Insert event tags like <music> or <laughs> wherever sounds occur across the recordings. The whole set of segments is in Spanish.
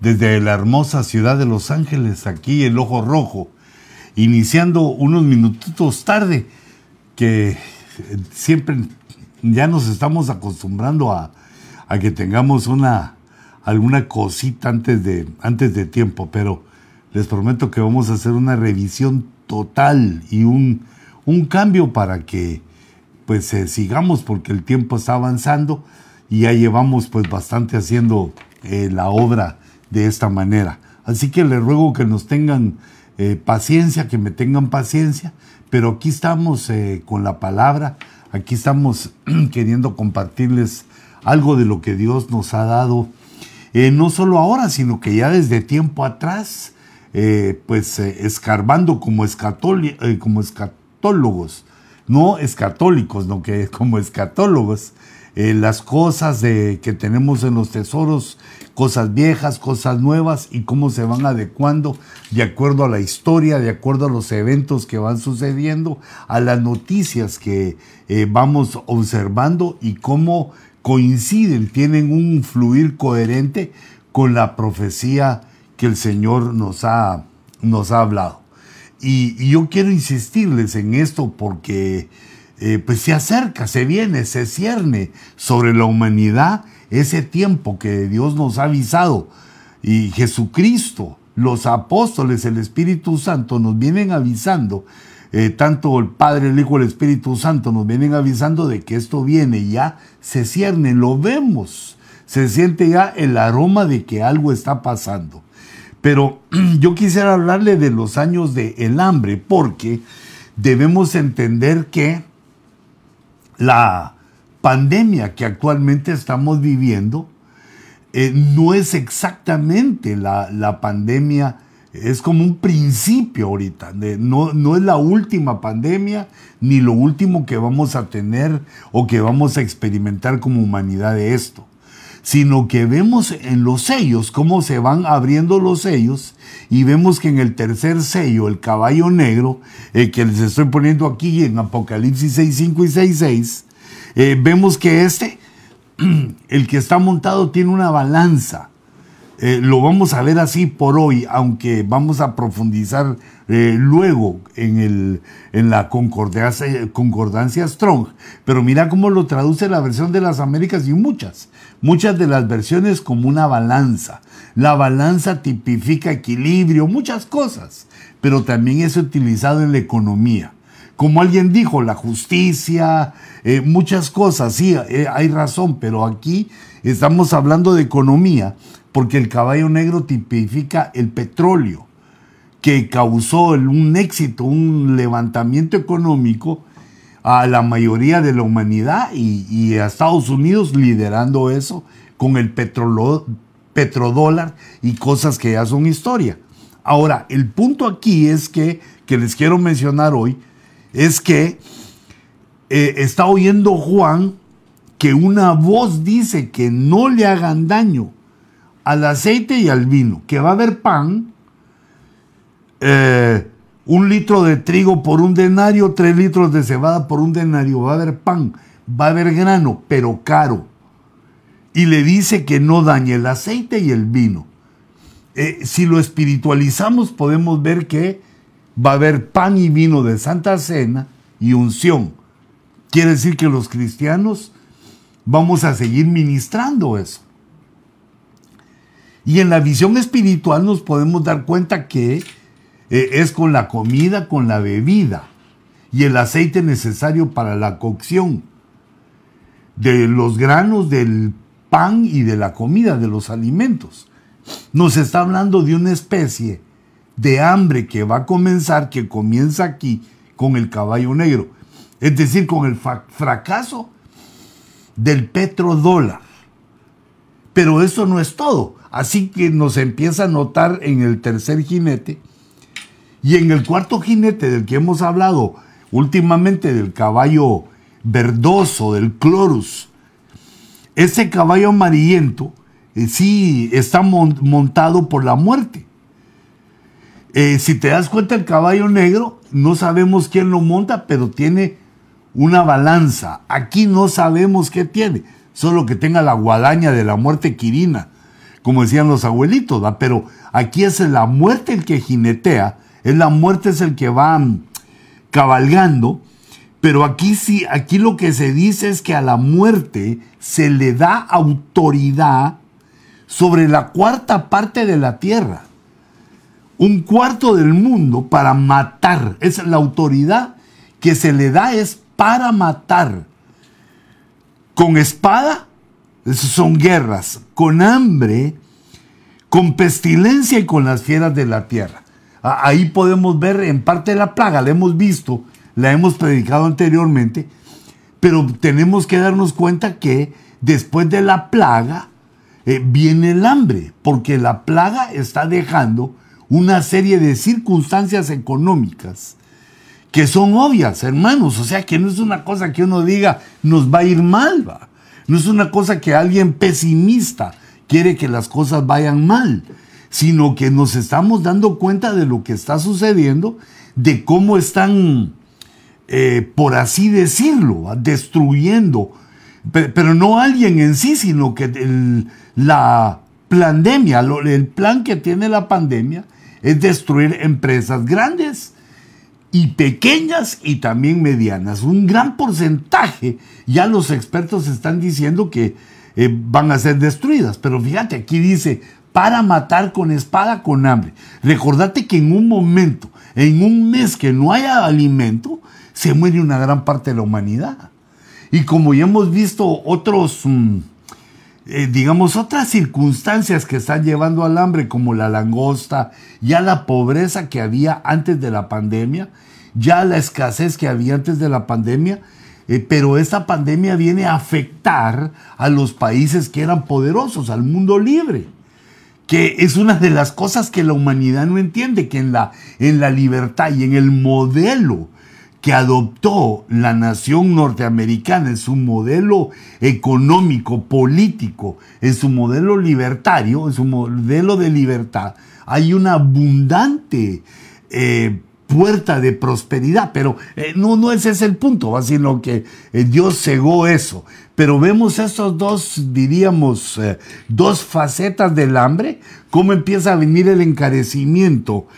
desde la hermosa ciudad de Los Ángeles, aquí el Ojo Rojo, iniciando unos minutitos tarde, que siempre ya nos estamos acostumbrando a, que tengamos una alguna cosita antes de, antes de tiempo, pero les prometo que vamos a hacer una revisión total y un, un cambio para que pues eh, sigamos porque el tiempo está avanzando y ya llevamos pues bastante haciendo eh, la obra de esta manera. Así que les ruego que nos tengan eh, paciencia, que me tengan paciencia, pero aquí estamos con la palabra, aquí estamos <clears throat> queriendo compartirles algo de lo que Dios nos ha dado, no solo ahora, sino que ya desde tiempo atrás, pues escarbando como, como escatólogos, no escatólicos, no que <laughs> como escatólogos, eh, las cosas de, que tenemos en los tesoros, cosas viejas, cosas nuevas y cómo se van adecuando de acuerdo a la historia, de acuerdo a los eventos que van sucediendo, a las noticias que eh, vamos observando y cómo coinciden, tienen un fluir coherente con la profecía que el Señor nos ha, nos ha hablado. Y, yo quiero insistirles en esto porque eh, pues se acerca, se viene, se cierne sobre la humanidad ese tiempo que Dios nos ha avisado. Y Jesucristo, los apóstoles, el Espíritu Santo nos vienen avisando, eh, tanto el Padre, el Hijo, el Espíritu Santo nos vienen avisando de que esto viene, ya se cierne, lo vemos, se siente ya el aroma de que algo está pasando. Pero <clears throat> yo quisiera hablarle de los años del el hambre, porque debemos entender que la pandemia que actualmente estamos viviendo eh, no es exactamente la, pandemia, es como un principio ahorita, no, no es la última pandemia ni lo último que vamos a tener o que vamos a experimentar como humanidad de esto sino que vemos en los sellos cómo se van abriendo los sellos y vemos que en el tercer sello, el caballo negro, el que les estoy poniendo aquí en Apocalipsis 6, 5 y 6, 6, eh, vemos que este, <clears throat> el que está montado, tiene una balanza. Eh, lo vamos a ver así por hoy, aunque vamos a profundizar eh, luego en, el, en la concordancia, concordancia Strong. Pero mira cómo lo traduce la versión de las Américas y muchas muchas de las versiones como una balanza. La balanza tipifica equilibrio, muchas cosas, pero también es utilizado en la economía. Como alguien dijo, la justicia, eh, muchas cosas, sí, hay razón, pero aquí estamos hablando de economía, porque el caballo negro tipifica el petróleo, que causó un éxito, un levantamiento económico a la mayoría de la humanidad y, a Estados Unidos liderando eso con el petrodólar y cosas que ya son historia. Ahora, el punto aquí es que, que les quiero mencionar hoy, es que eh, está oyendo Juan que una voz dice que no le hagan daño al aceite y al vino, que va a haber pan, eh, un litro de trigo por un denario, tres litros de cebada por un denario. Va a haber pan, va a haber grano, pero caro. Y le dice que no dañe el aceite y el vino. Eh, si lo espiritualizamos, podemos ver que va a haber pan y vino de Santa Cena y unción. Quiere decir que los cristianos vamos a seguir ministrando eso. Y en la visión espiritual nos podemos dar cuenta que eh, es con la comida, con la bebida y el aceite necesario para la cocción de los granos, del pan y de la comida, de los alimentos. Nos está hablando de una especie de hambre que va a comenzar, que comienza aquí con el caballo negro. Es decir, con el fracaso del petrodólar. Pero eso no es todo. Así que nos empieza a notar en el tercer jinete y en el cuarto jinete del que hemos hablado últimamente, del caballo verdoso, del clorus, ese caballo amarillento eh, sí está montado por la muerte. Eh, si te das cuenta, el caballo negro, no sabemos quién lo monta, pero tiene una balanza. Aquí no sabemos qué tiene, solo que tenga la guadaña de la muerte quirina como decían los abuelitos, pero aquí es la muerte el que jinetea, es la muerte es el que va mm, cabalgando, pero aquí sí, aquí lo que se dice es que a la muerte se le da autoridad sobre la cuarta parte de la tierra. Un cuarto del mundo para matar. Es la autoridad que se le da es para matar. Con espada, son guerras. Con hambre, con pestilencia y con las fieras de la tierra. Ahí podemos ver en parte la plaga, la hemos visto, la hemos predicado anteriormente, pero tenemos que darnos cuenta que después de la plaga eh, viene el hambre, porque la plaga está dejando una serie de circunstancias económicas que son obvias, hermanos. O sea, que no es una cosa que uno diga nos va a ir mal, va. No es una cosa que alguien pesimista quiere que las cosas vayan mal, sino que nos estamos dando cuenta de lo que está sucediendo, de cómo están, eh, por así decirlo, destruyendo pero no alguien en sí, sino que la pandemia, el plan que tiene la pandemia es destruir empresas grandes y pequeñas y también medianas. Un gran porcentaje, ya los expertos están diciendo que eh, van a ser destruidas, pero fíjate, aquí dice, para matar con espada, con hambre. Recordate que en un momento, en un mes que no haya alimento, se muere una gran parte de la humanidad. Y como ya hemos visto otros, mm, eh, digamos, otras circunstancias que están llevando al hambre, como la langosta, ya la pobreza que había antes de la pandemia, ya la escasez que había antes de la pandemia, eh, pero esta pandemia viene a afectar a los países que eran poderosos, al mundo libre que es una de las cosas que la humanidad no entiende, que en la, en la libertad y en el modelo que adoptó la nación norteamericana en su modelo económico, político, en su modelo libertario, en su modelo de libertad, hay una abundante eh, puerta de prosperidad, pero eh, no, no ese es el punto, sino que eh, Dios cegó eso. Pero vemos esos dos, diríamos, dos facetas del hambre, cómo empieza a venir el encarecimiento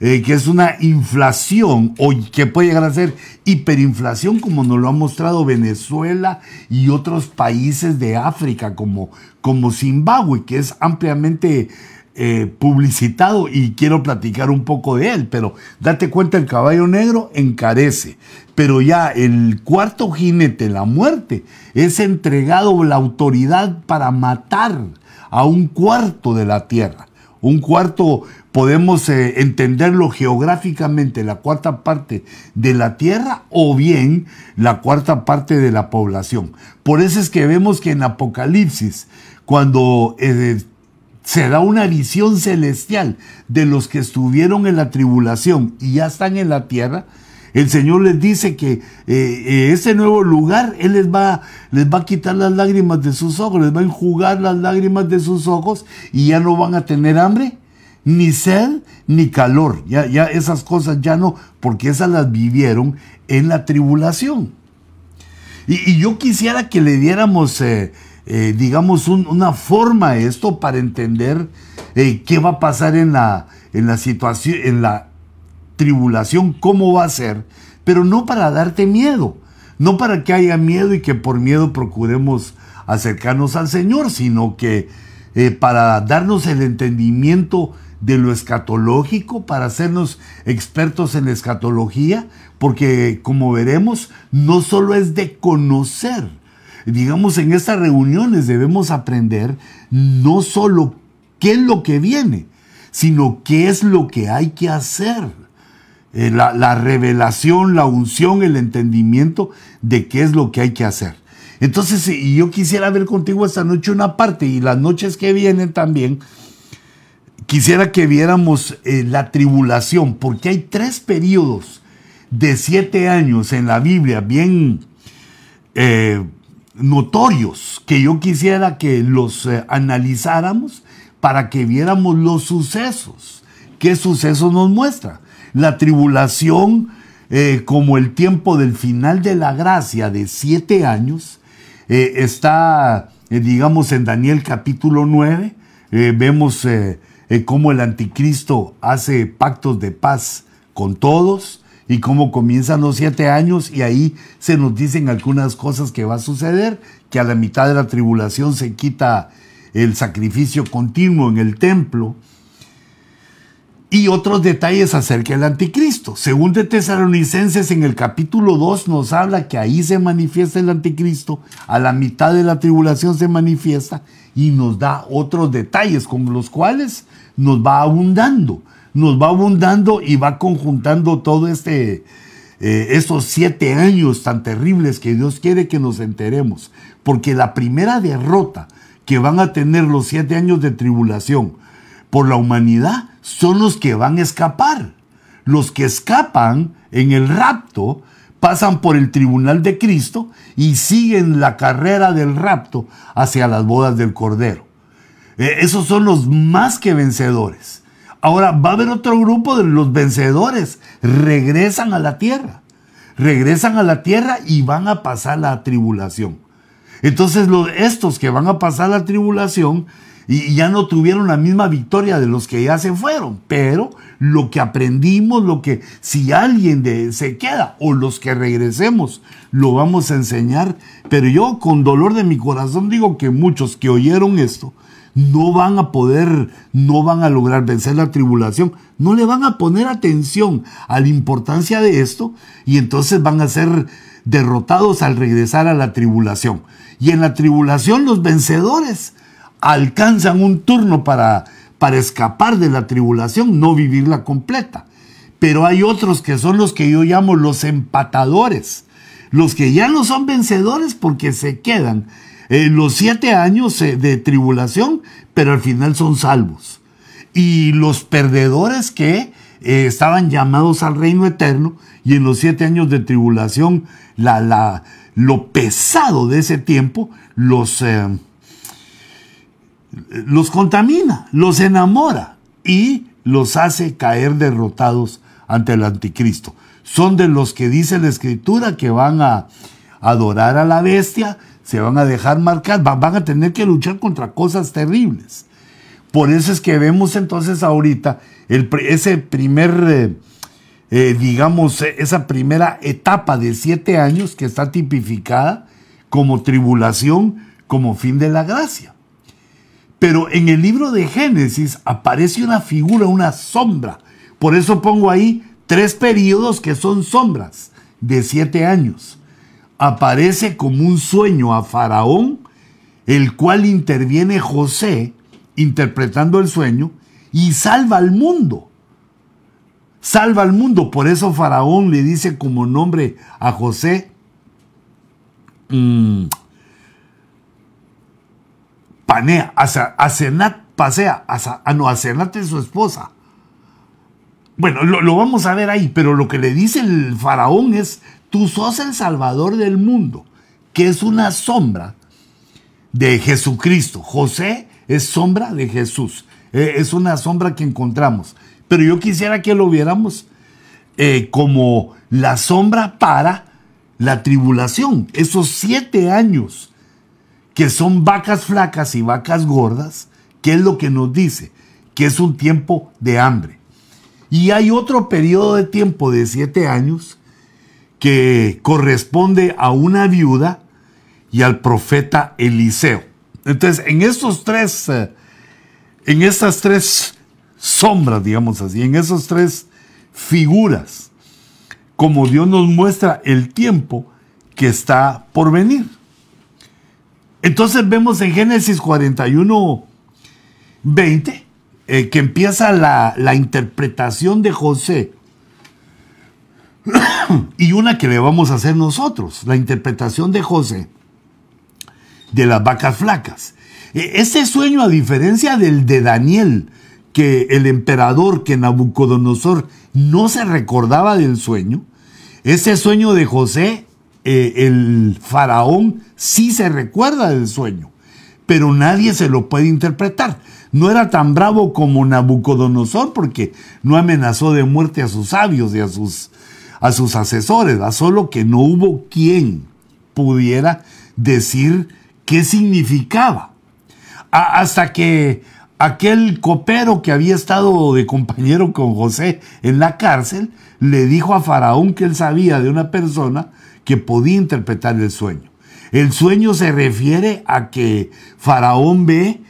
eh, que es una inflación o que puede llegar a ser hiperinflación como nos lo ha mostrado Venezuela y otros países de África como, como Zimbabue, que es ampliamente eh, publicitado y quiero platicar un poco de él, pero date cuenta, el caballo negro encarece, pero ya el cuarto jinete, la muerte, es entregado la autoridad para matar a un cuarto de la tierra. Un cuarto podemos eh, entenderlo geográficamente, la cuarta parte de la tierra o bien la cuarta parte de la población. Por eso es que vemos que en Apocalipsis, cuando eh, se da una visión celestial de los que estuvieron en la tribulación y ya están en la tierra, el Señor les dice que eh, ese nuevo lugar, Él les va, les va a quitar las lágrimas de sus ojos, les va a enjugar las lágrimas de sus ojos y ya no van a tener hambre ni sed ni calor. Ya, ya esas cosas ya no, porque esas las vivieron en la tribulación. Y, yo quisiera que le diéramos, eh, eh, digamos, una forma a esto para entender eh, qué va a pasar en la, en la situación, en la tribulación, cómo va a ser, pero no para darte miedo, no para que haya miedo y que por miedo procuremos acercarnos al Señor, sino que para darnos el entendimiento de lo escatológico para hacernos expertos en escatología, porque como veremos, no solo es de conocer, digamos, en estas reuniones debemos aprender no solo qué es lo que viene, sino qué es lo que hay que hacer. Eh, la, la, revelación, la unción, el entendimiento de qué es lo que hay que hacer. Entonces, yo quisiera ver contigo esta noche una parte y las noches que vienen también, quisiera que viéramos eh, la tribulación, porque hay tres periodos de siete años en la Biblia bien eh, notorios que yo quisiera que los eh, analizáramos para que viéramos los sucesos. ¿Qué sucesos nos muestra? La tribulación como el tiempo del final de la gracia de siete años está, digamos, en Daniel capítulo 9 eh, vemos eh, cómo el anticristo hace pactos de paz con todos y cómo comienzan los siete años y ahí se nos dicen algunas cosas que va a suceder, que a la mitad de la tribulación se quita el sacrificio continuo en el templo y otros detalles acerca del anticristo. Según de Tesalonicenses en el capítulo 2 nos habla que ahí se manifiesta el anticristo, a la mitad de la tribulación se manifiesta y nos da otros detalles con los cuales nos va abundando, nos va abundando y va conjuntando todo este, eh, estos siete años tan terribles que Dios quiere que nos enteremos. Porque la primera derrota que van a tener los siete años de tribulación por la humanidad son los que van a escapar. Los que escapan en el rapto pasan por el tribunal de Cristo y siguen la carrera del rapto hacia las bodas del Cordero. Eh, esos son los más que vencedores. Ahora va a haber otro grupo de los vencedores. Regresan a la tierra. Regresan a la tierra y van a pasar la tribulación. Entonces los, estos que van a pasar la tribulación y ya no tuvieron la misma victoria de los que ya se fueron. Pero lo que aprendimos, lo que si alguien de, se queda o los que regresemos, lo vamos a enseñar. Pero yo con dolor de mi corazón digo que muchos que oyeron esto no van a poder, no van a lograr vencer la tribulación, no le van a poner atención a la importancia de esto y entonces van a ser derrotados al regresar a la tribulación. Y en la tribulación los vencedores alcanzan un turno para, para escapar de la tribulación, no vivirla completa. Pero hay otros que son los que yo llamo los empatadores, los que ya no son vencedores porque se quedan eh, los siete años eh, de tribulación, pero al final son salvos. Y los perdedores que eh, estaban llamados al reino eterno y en los siete años de tribulación, la, la, lo pesado de ese tiempo los los contamina, los enamora y los hace caer derrotados ante el anticristo. Son de los que dice la escritura que van a adorar a la bestia, se van a dejar marcar, van a tener que luchar contra cosas terribles. Por eso es que vemos entonces ahorita ese primer, eh, eh, digamos, esa primera etapa de siete años que está tipificada como tribulación, como fin de la gracia. Pero en el libro de Génesis aparece una figura, una sombra. Por eso pongo ahí tres periodos que son sombras de siete años. Aparece como un sueño a Faraón, el cual interviene José interpretando el sueño y salva al mundo. Salva al mundo. Por eso Faraón le dice como nombre a José, panea, Asenat pasea, a no, Asenat es su esposa. Bueno, lo, vamos a ver ahí, pero lo que le dice el faraón es, tú sos el salvador del mundo, que es una sombra de Jesucristo. José es sombra de Jesús, eh, es una sombra que encontramos. Pero yo quisiera que lo viéramos eh, como la sombra para la tribulación, esos siete años que son vacas flacas y vacas gordas, ¿qué es lo que nos dice? Que es un tiempo de hambre. Y hay otro periodo de tiempo de siete años que corresponde a una viuda y al profeta Eliseo. Entonces, en estos tres, eh, en estas tres sombras, digamos así, en esas tres figuras, como Dios nos muestra el tiempo que está por venir. Entonces vemos en Génesis 41, 20, eh, que empieza la, la interpretación de José <coughs> y una que le vamos a hacer nosotros, la interpretación de José de las vacas flacas. E, ese sueño, a diferencia del de Daniel, que el emperador, que Nabucodonosor no se recordaba del sueño, ese sueño de José eh, el faraón sí se recuerda del sueño, pero nadie se lo puede interpretar. No era tan bravo como Nabucodonosor porque no amenazó de muerte a sus sabios y a sus, a sus asesores, solo que no hubo quien pudiera decir qué significaba. hasta que aquel copero que había estado de compañero con José en la cárcel, le dijo a Faraón que él sabía de una persona que podía interpretar el sueño. El sueño se refiere a que Faraón ve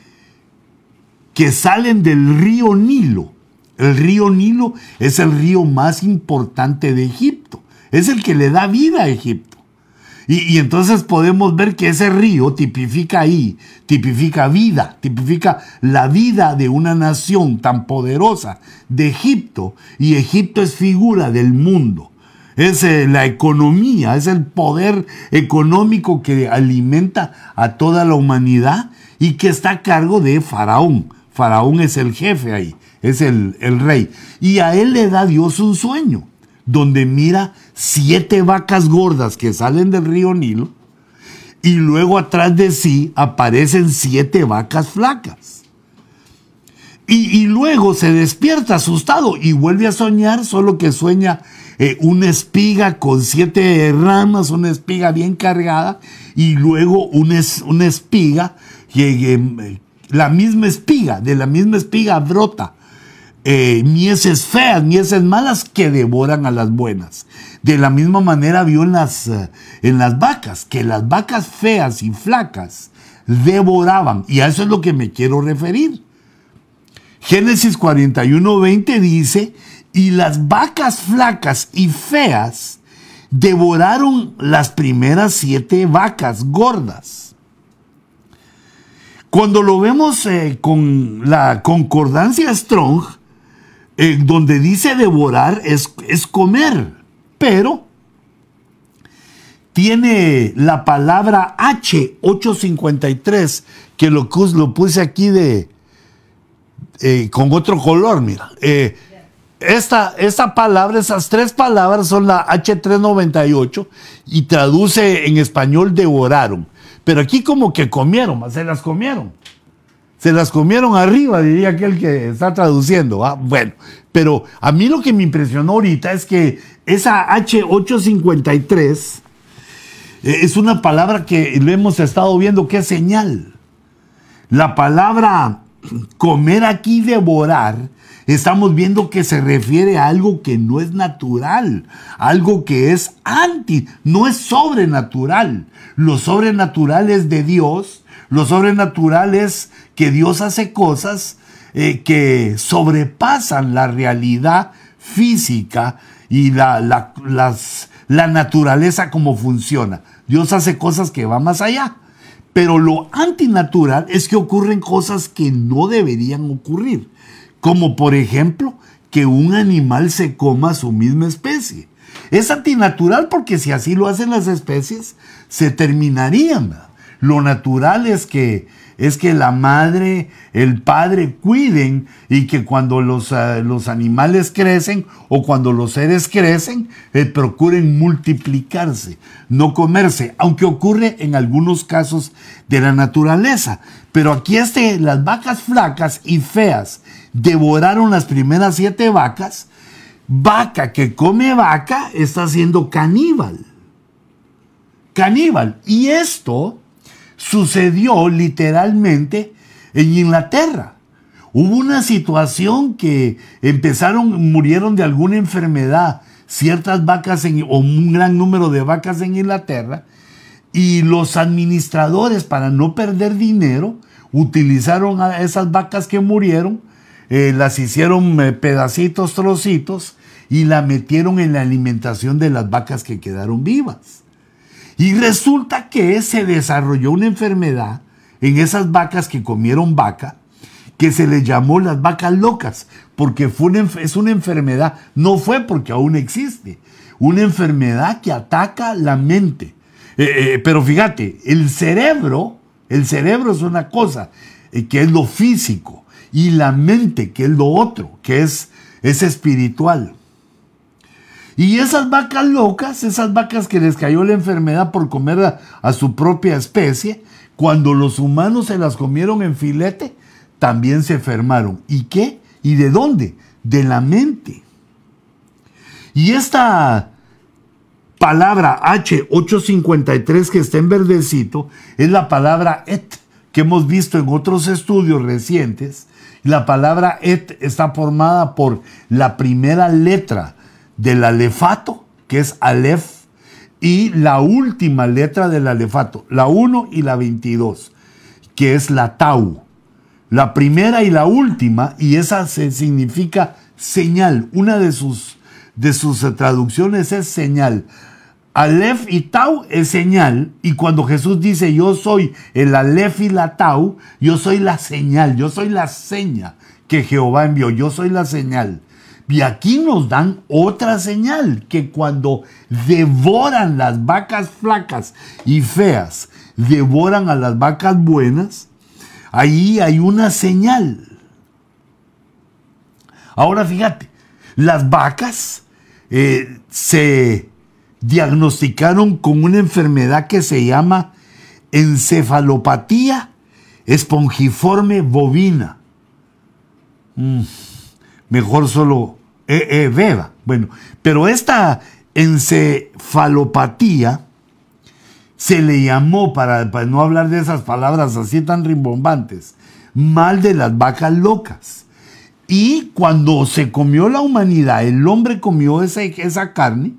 que salen del río Nilo. El río Nilo es el río más importante de Egipto. Es el que le da vida a Egipto. Y, entonces podemos ver que ese río tipifica ahí, tipifica vida, tipifica la vida de una nación tan poderosa de Egipto. Y Egipto es figura del mundo. Es eh, la economía, es el poder económico que alimenta a toda la humanidad y que está a cargo de Faraón. Faraón es el jefe ahí, es el, el rey. Y a él le da Dios un sueño donde mira siete vacas gordas que salen del río Nilo y luego atrás de sí aparecen siete vacas flacas. Y, luego se despierta asustado y vuelve a soñar, solo que sueña eh, una espiga con siete ramas, una espiga bien cargada, y luego una, una espiga, que, la misma espiga, de la misma espiga brota eh, mieses feas, mieses malas que devoran a las buenas. De la misma manera vio en las, eh, en las vacas, que las vacas feas y flacas devoraban. Y a eso es lo que me quiero referir. Génesis 41, 20 dice, y las vacas flacas y feas devoraron las primeras siete vacas gordas. Cuando lo vemos eh, con la concordancia Strong, donde dice devorar es, es comer, pero tiene la palabra H853, que lo, lo puse aquí de, eh, con otro color, mira. Eh, esta, esta, palabra, esas tres palabras son la H398 y traduce en español devoraron. Pero aquí como que comieron, se las comieron se las comieron arriba, diría aquel que está traduciendo. Bueno, pero a mí lo que me impresionó ahorita es que esa H853 eh, es una palabra que lo hemos estado viendo que es señal. La palabra comer aquí, devorar, estamos viendo que se refiere a algo que no es natural, algo que es anti, no es sobrenatural. Lo sobrenatural es de Dios, lo sobrenatural es que Dios hace cosas eh, que sobrepasan la realidad física y la, las, la naturaleza como funciona. Dios hace cosas que van más allá. Pero lo antinatural es que ocurren cosas que no deberían ocurrir. Como por ejemplo que un animal se coma a su misma especie. Es antinatural porque si así lo hacen las especies, se terminarían. Lo natural es que es que la madre, el padre cuiden y que cuando los, ah, los animales crecen o cuando los seres crecen, eh, procuren multiplicarse, no comerse, aunque ocurre en algunos casos de la naturaleza. Pero aquí este, las vacas flacas y feas devoraron las primeras siete vacas. Vaca que come vaca está siendo caníbal. Caníbal. Y esto sucedió literalmente en Inglaterra. Hubo una situación que empezaron, murieron de alguna enfermedad ciertas vacas o un gran número de vacas en Inglaterra y los administradores para no perder dinero utilizaron a esas vacas que murieron, eh, las hicieron eh, pedacitos, trocitos y la metieron en la alimentación de las vacas que quedaron vivas. Y resulta que se desarrolló una enfermedad en esas vacas que comieron vaca, que se le llamó las vacas locas, porque fue es una enfermedad, no fue porque aún existe, una enfermedad que ataca la mente. Eh, eh, pero fíjate, el cerebro, el cerebro es una cosa, eh, que es lo físico, y la mente, que es lo otro, que es, es espiritual. Y esas vacas locas, esas vacas que les cayó la enfermedad por comer a, su propia especie, cuando los humanos se las comieron en filete, también se enfermaron. ¿Y qué? ¿Y de dónde? De la mente. Y esta palabra H853 que está en verdecito es la palabra et, que hemos visto en otros estudios recientes, La palabra et está formada por la primera letra del alefato, que es alef, y la última letra del alefato, la 1 y la 22, que es la tau. La primera y la última, y esa se significa señal. Una de sus, de sus traducciones es señal. Aleph y Tau es señal, y cuando Jesús dice yo soy el Aleph y la Tau, yo soy la señal, yo soy la seña que Jehová envió, yo soy la señal. Y aquí nos dan otra señal, que cuando devoran las vacas flacas y feas, devoran a las vacas buenas, ahí hay una señal. Ahora fíjate, las vacas eh, se diagnosticaron con una enfermedad que se llama encefalopatía espongiforme bovina. Mm, mejor solo eh, eh, beba. Bueno, pero esta encefalopatía se le llamó, para, no hablar de esas palabras así tan rimbombantes, mal de las vacas locas. Y cuando se comió la humanidad, el hombre comió esa, esa carne,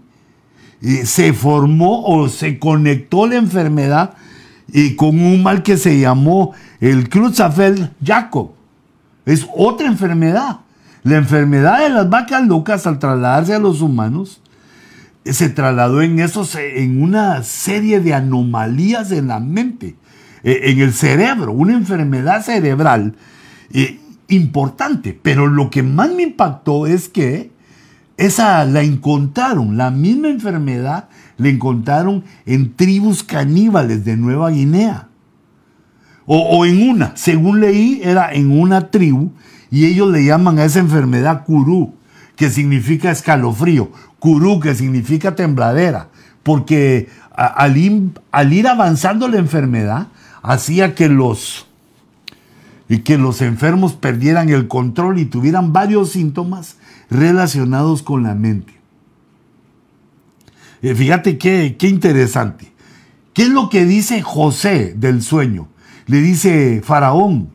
eh, se formó o se conectó la enfermedad y con un mal que se llamó el Creutzfeldt-Jakob. Es otra enfermedad. La enfermedad de las vacas locas al trasladarse a los humanos se trasladó en, esos, en una serie de anomalías en la mente, eh, en el cerebro, una enfermedad cerebral eh, importante. Pero lo que más me impactó es que esa la encontraron, la misma enfermedad la encontraron en tribus caníbales de Nueva Guinea. O, o en una, según leí, era en una tribu y ellos le llaman a esa enfermedad curú, que significa escalofrío, curú, que significa tembladera, porque al, ir avanzando la enfermedad, hacía que los, y que los enfermos perdieran el control y tuvieran varios síntomas relacionados con la mente. Eh, fíjate qué, qué interesante. ¿Qué es lo que dice José del sueño? Le dice, Faraón,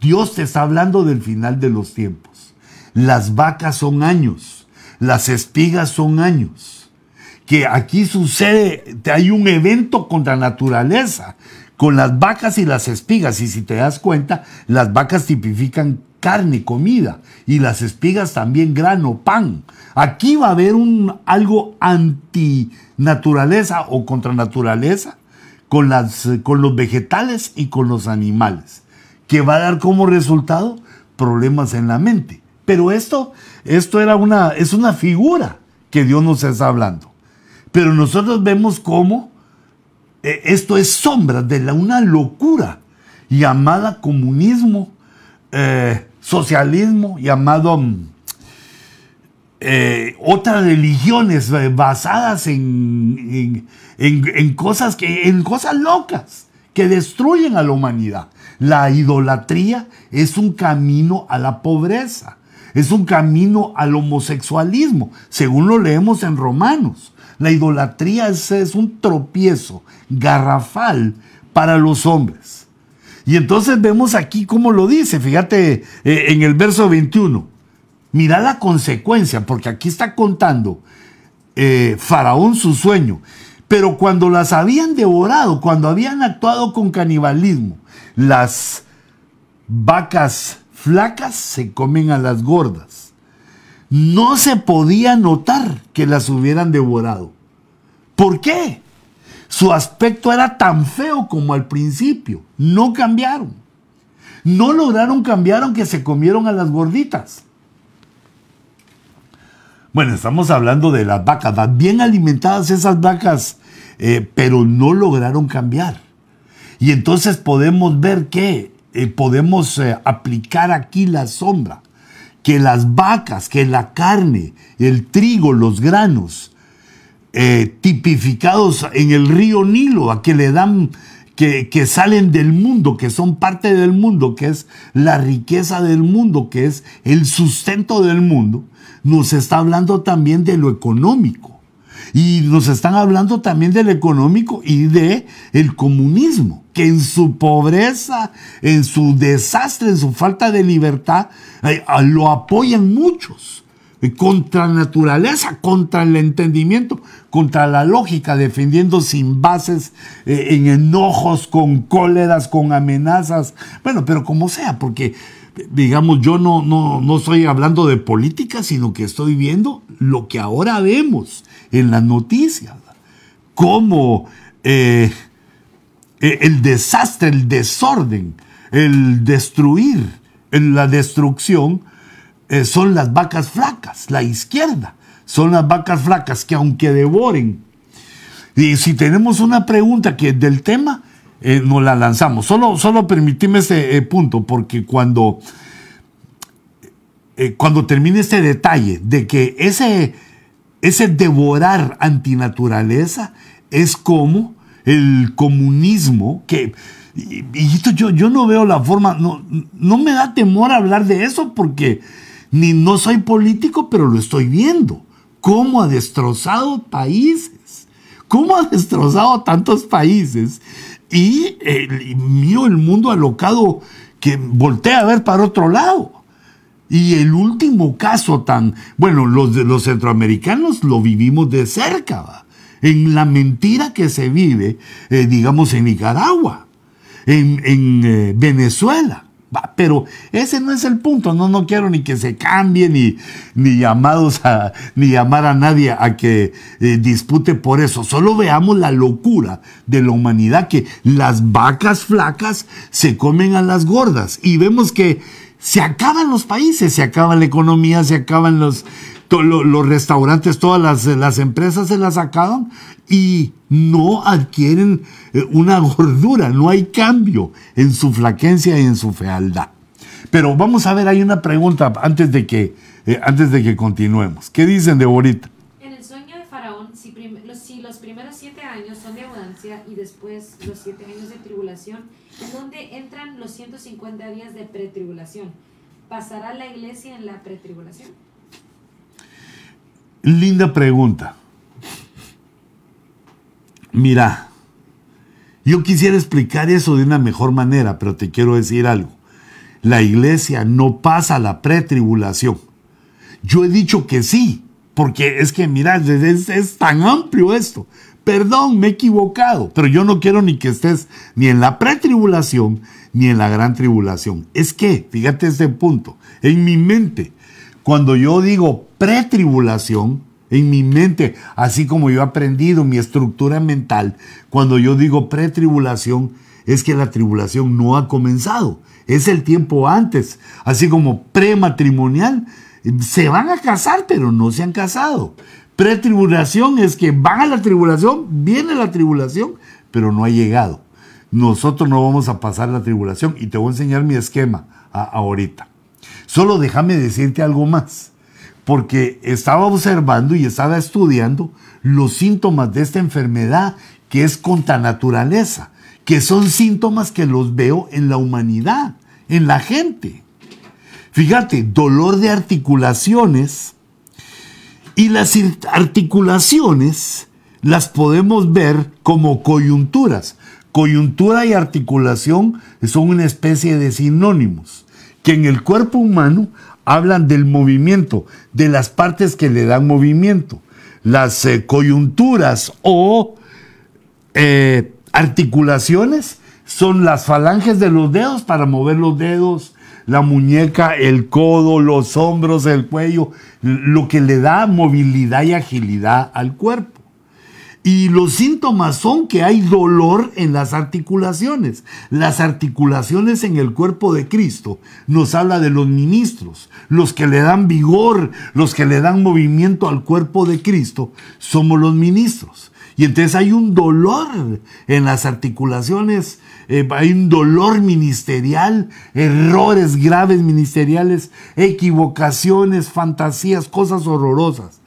Dios te está hablando del final de los tiempos. Las vacas son años, las espigas son años. Que aquí sucede, hay un evento contra naturaleza con las vacas y las espigas. Y si te das cuenta, las vacas tipifican carne, comida, y las espigas también grano, pan. Aquí va a haber un, algo antinaturaleza o contra naturaleza con, las, con los vegetales y con los animales que va a dar como resultado problemas en la mente. Pero esto, esto era una, es una figura que Dios nos está hablando. Pero nosotros vemos cómo eh, esto es sombra de la, una locura llamada comunismo, eh, socialismo, llamado mm, eh, otras religiones basadas en, en, en, cosas que, en cosas locas que destruyen a la humanidad. La idolatría es un camino a la pobreza, es un camino al homosexualismo, según lo leemos en Romanos. La idolatría es, un tropiezo garrafal para los hombres. Y entonces vemos aquí cómo lo dice, fíjate eh, en el verso 21. Mira la consecuencia, porque aquí está contando eh, Faraón su sueño. Pero cuando las habían devorado, cuando habían actuado con canibalismo, las vacas flacas se comen a las gordas. No se podía notar que las hubieran devorado. ¿Por qué? Su aspecto era tan feo como al principio. No cambiaron. No lograron cambiar aunque se comieron a las gorditas. Bueno, estamos hablando de las vacas, bien alimentadas esas vacas, eh, pero no lograron cambiar. Y entonces podemos ver que eh, podemos eh, aplicar aquí la sombra, que las vacas, que la carne, el trigo, los granos, tipificados en el río Nilo, a que le dan, que, que salen del mundo, que son parte del mundo, que es la riqueza del mundo, que es el sustento del mundo, nos está hablando también de lo económico. Y nos están hablando también del económico y de el comunismo, que en su pobreza, en su desastre, en su falta de libertad, eh, lo apoyan muchos. Eh, contra naturaleza, contra el entendimiento, contra la lógica, defendiendo sin bases, eh, en enojos, con cóleras, con amenazas. Bueno, pero como sea, porque digamos, yo no, no, no estoy hablando de política, sino que estoy viendo lo que ahora vemos en las noticias, como eh, el desastre, el desorden, el destruir, la destrucción, eh, son las vacas flacas, la izquierda, son las vacas flacas que aunque devoren, y si tenemos una pregunta que del tema, eh, nos la lanzamos. Solo, solo permitime ese eh, punto, porque cuando, cuando termine este detalle de que ese, ese devorar antinaturaleza es como el comunismo, que y, yo, yo no veo la forma, no, no me da temor hablar de eso porque ni no soy político, pero lo estoy viendo. ¿Cómo ha destrozado países? ¿Cómo ha destrozado tantos países? Y el, mío, el mundo alocado que voltea a ver para otro lado. Y el último caso tan, bueno, los de los centroamericanos lo vivimos de cerca, en la mentira que se vive, eh, digamos, en Nicaragua, en, eh, Venezuela. Pero ese no es el punto, no, no quiero ni que se cambie, ni, ni llamados a, ni llamar a nadie a que eh, dispute por eso. Solo veamos la locura de la humanidad, que las vacas flacas se comen a las gordas. Y vemos que se acaban los países, se acaba la economía, se acaban los, los restaurantes, todas las, las, empresas se las acaban y no adquieren eh, una <laughs> gordura, no hay cambio en su flaquencia y en su fealdad. Pero vamos a ver, hay una pregunta antes de que, eh, antes de que continuemos. ¿Qué dicen, Deborita? En el sueño de Faraón, si, los, si los primeros siete años son de abundancia y después los siete años de tribulación, ¿en dónde entran los 150 días de pretribulación? ¿Pasará la iglesia en la pretribulación? Linda pregunta. Mira, yo quisiera explicar eso de una mejor manera, pero te quiero decir algo. La iglesia no pasa la pretribulación. Yo he dicho que sí, porque es que, mira, es, es, tan amplio esto. Perdón, me he equivocado, pero yo no quiero ni que estés ni en la pretribulación ni en la gran tribulación. Es que, fíjate este punto, en mi mente, cuando yo digo pretribulación, en mi mente, así como yo he aprendido mi estructura mental, cuando yo digo pretribulación, es que la tribulación no ha comenzado, es el tiempo antes, así como prematrimonial, se van a casar, pero no se han casado. Pretribulación es que van a la tribulación, viene la tribulación, pero no ha llegado. Nosotros no vamos a pasar la tribulación y te voy a enseñar mi esquema ahorita. Solo déjame decirte algo más porque estaba observando y estaba estudiando los síntomas de esta enfermedad que es contra naturaleza, que son síntomas que los veo en la humanidad, en la gente. Fíjate, dolor de articulaciones y las articulaciones las podemos ver como coyunturas. Coyuntura y articulación son una especie de sinónimos que en el cuerpo humano hablan del movimiento, de las partes que le dan movimiento. Las eh, coyunturas o eh, articulaciones son las falanges de los dedos para mover los dedos, la muñeca, el codo, los hombros, el cuello, lo que le da movilidad y agilidad al cuerpo. Y los síntomas son que hay dolor en las articulaciones. Las articulaciones en el cuerpo de Cristo nos habla de los ministros, los que le dan vigor, los que le dan movimiento al cuerpo de Cristo, somos los ministros. Y entonces hay un dolor en las articulaciones, eh, hay un dolor ministerial, errores graves ministeriales, equivocaciones, fantasías, cosas horrorosas,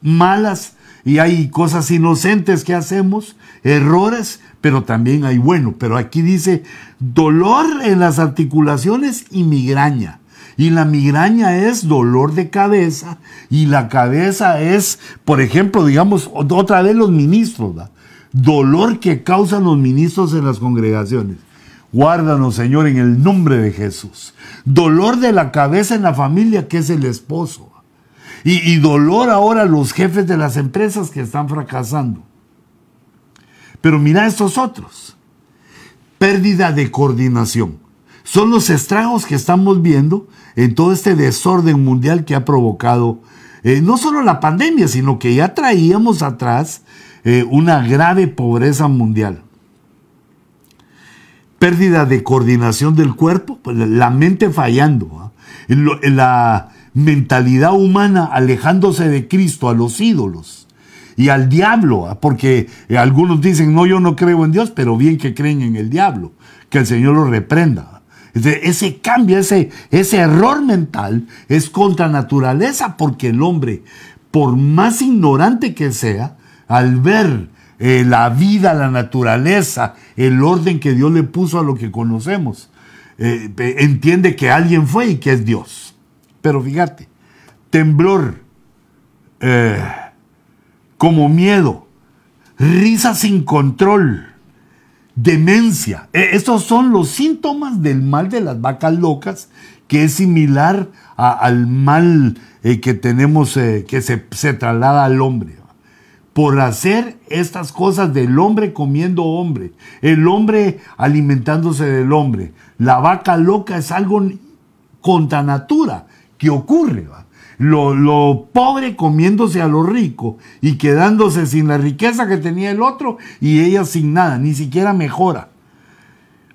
malas y hay cosas inocentes que hacemos, errores, pero también hay bueno. Pero aquí dice dolor en las articulaciones y migraña. Y la migraña es dolor de cabeza y la cabeza es, por ejemplo, digamos, otra vez los ministros, dolor que causan los ministros en las congregaciones. Guárdanos, Señor, en el nombre de Jesús. Dolor de la cabeza en la familia, que es el esposo. Y, dolor ahora los jefes de las empresas que están fracasando. Pero mira estos otros. Pérdida de coordinación. Son los estragos que estamos viendo en todo este desorden mundial que ha provocado eh, no solo la pandemia, sino que ya traíamos atrás eh, una grave pobreza mundial. Pérdida de coordinación del cuerpo, pues, la mente fallando, la mentalidad humana alejándose de Cristo a los ídolos y al diablo, porque algunos dicen, no, yo no creo en Dios, pero bien que creen en el diablo, que el Señor lo reprenda. Ese cambio, ese, ese error mental es contra naturaleza porque el hombre, por más ignorante que sea, al ver eh, la vida, la naturaleza, el orden que Dios le puso a lo que conocemos, eh, entiende que alguien fue y que es Dios. Pero fíjate, temblor, eh, como miedo, risa sin control, demencia. E, estos son los síntomas del mal de las vacas locas, que es similar al mal eh, que tenemos, eh, que se, se, traslada al hombre. Por hacer estas cosas del hombre comiendo hombre, el hombre alimentándose del hombre. La vaca loca es algo contra natura ocurre. ¿va? lo, pobre comiéndose a lo rico y quedándose sin la riqueza que tenía el otro y ella sin nada, ni siquiera mejora.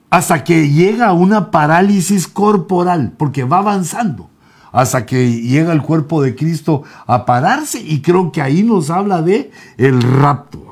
Hasta que llega una parálisis corporal, porque va avanzando, hasta que llega el cuerpo de Cristo a pararse y creo que ahí nos habla de el rapto.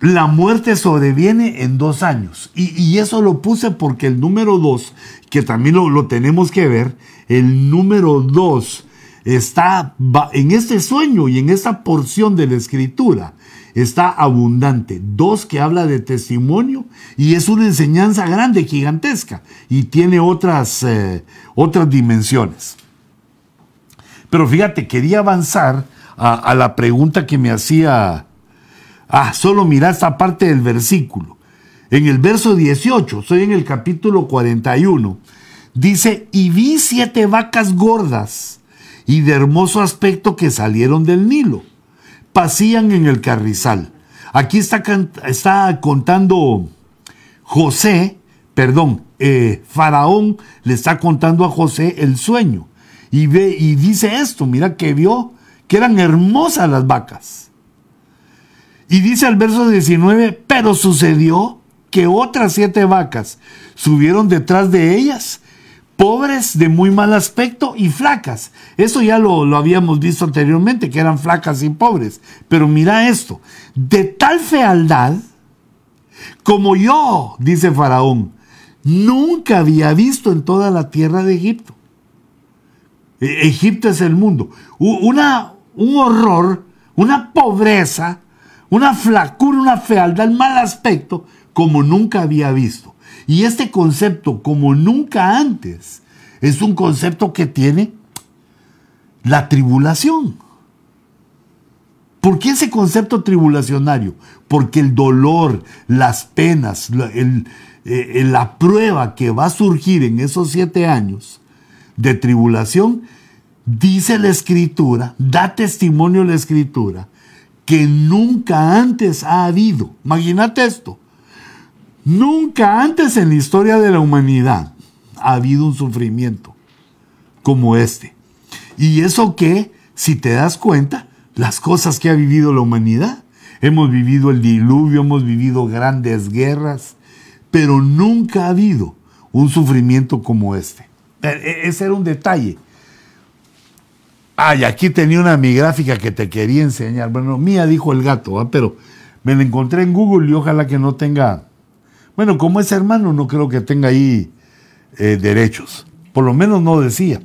La muerte sobreviene en dos años. Y, eso lo puse porque el número dos, que también lo, lo tenemos que ver, el número dos está en este sueño y en esta porción de la escritura está abundante. Dos que habla de testimonio y es una enseñanza grande, gigantesca y tiene otras, eh, otras dimensiones. Pero fíjate, quería avanzar a, a, la pregunta que me hacía. Ah, solo mira esta parte del versículo. En el verso 18, estoy en el capítulo 41 Dice, y vi siete vacas gordas y de hermoso aspecto que salieron del Nilo. Pasían en el carrizal. Aquí está, está contando José, perdón, eh, Faraón le está contando a José el sueño. Y, ve, y dice esto, mira que vio que eran hermosas las vacas. Y dice al verso 19, pero sucedió que otras siete vacas subieron detrás de ellas pobres de muy mal aspecto y flacas. Eso ya lo, habíamos visto anteriormente, que eran flacas y pobres. Pero mira esto, de tal fealdad como yo, dice Faraón, nunca había visto en toda la tierra de Egipto. E, Egipto es el mundo. Una, un horror, una pobreza, una flacura, una fealdad, mal aspecto, como nunca había visto. Y este concepto, como nunca antes, es un concepto que tiene la tribulación. ¿Por qué ese concepto tribulacionario? Porque el dolor, las penas, eh, la prueba que va a surgir en esos siete años de tribulación, dice la escritura, da testimonio la escritura, que nunca antes ha habido. Imagínate esto. Nunca antes en la historia de la humanidad ha habido un sufrimiento como este. Y eso que, si te das cuenta, las cosas que ha vivido la humanidad, hemos vivido el diluvio, hemos vivido grandes guerras, pero nunca ha habido un sufrimiento como este. E, e, ese era un detalle. Ay, aquí tenía una mi gráfica que te quería enseñar. Bueno, mía dijo el gato, pero me la encontré en Google y ojalá que no tenga bueno, como es hermano, no creo que tenga ahí eh, derechos. Por lo menos no decía.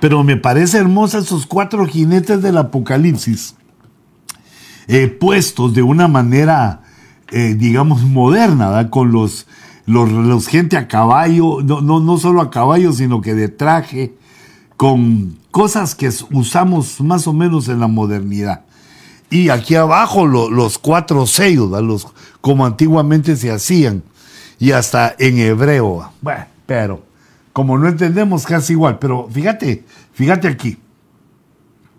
Pero me parece hermosa esos cuatro jinetes del Apocalipsis. eh, puestos de una manera, eh, digamos, moderna, con los, los, gente a caballo, no, no, no solo a caballo, sino que de traje, con cosas que usamos más o menos en la modernidad. Y aquí abajo los cuatro sellos, los, como antiguamente se hacían, y hasta en hebreo. Bueno, pero como no entendemos casi igual, pero fíjate, fíjate aquí.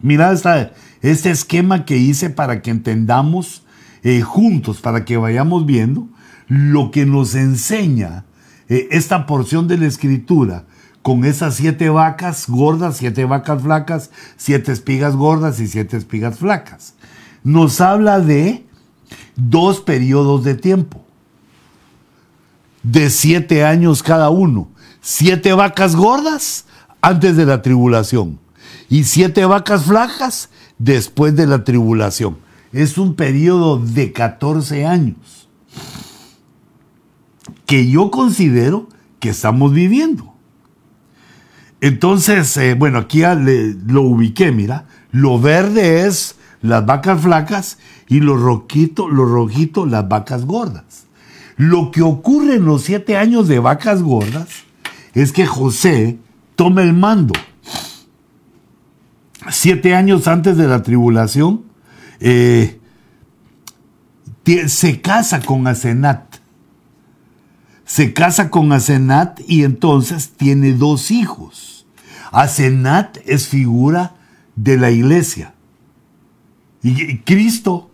Mira esta, este esquema que hice para que entendamos eh, juntos, para que vayamos viendo lo que nos enseña eh, esta porción de la escritura con esas siete vacas gordas, siete vacas flacas, siete espigas gordas y siete espigas flacas. Nos habla de dos periodos de tiempo, de siete años cada uno. Siete vacas gordas antes de la tribulación y siete vacas flacas después de la tribulación. Es un periodo de 14 años que yo considero que estamos viviendo. Entonces, eh, bueno, aquí lo ubiqué, mira. Lo verde es las vacas flacas y lo rojito, lo rojito, las vacas gordas. Lo que ocurre en los siete años de vacas gordas es que José toma el mando. Siete años antes de la tribulación, eh, se casa con Asenat. Se casa con Asenat y entonces tiene dos hijos. Asenat es figura de la iglesia. Y Cristo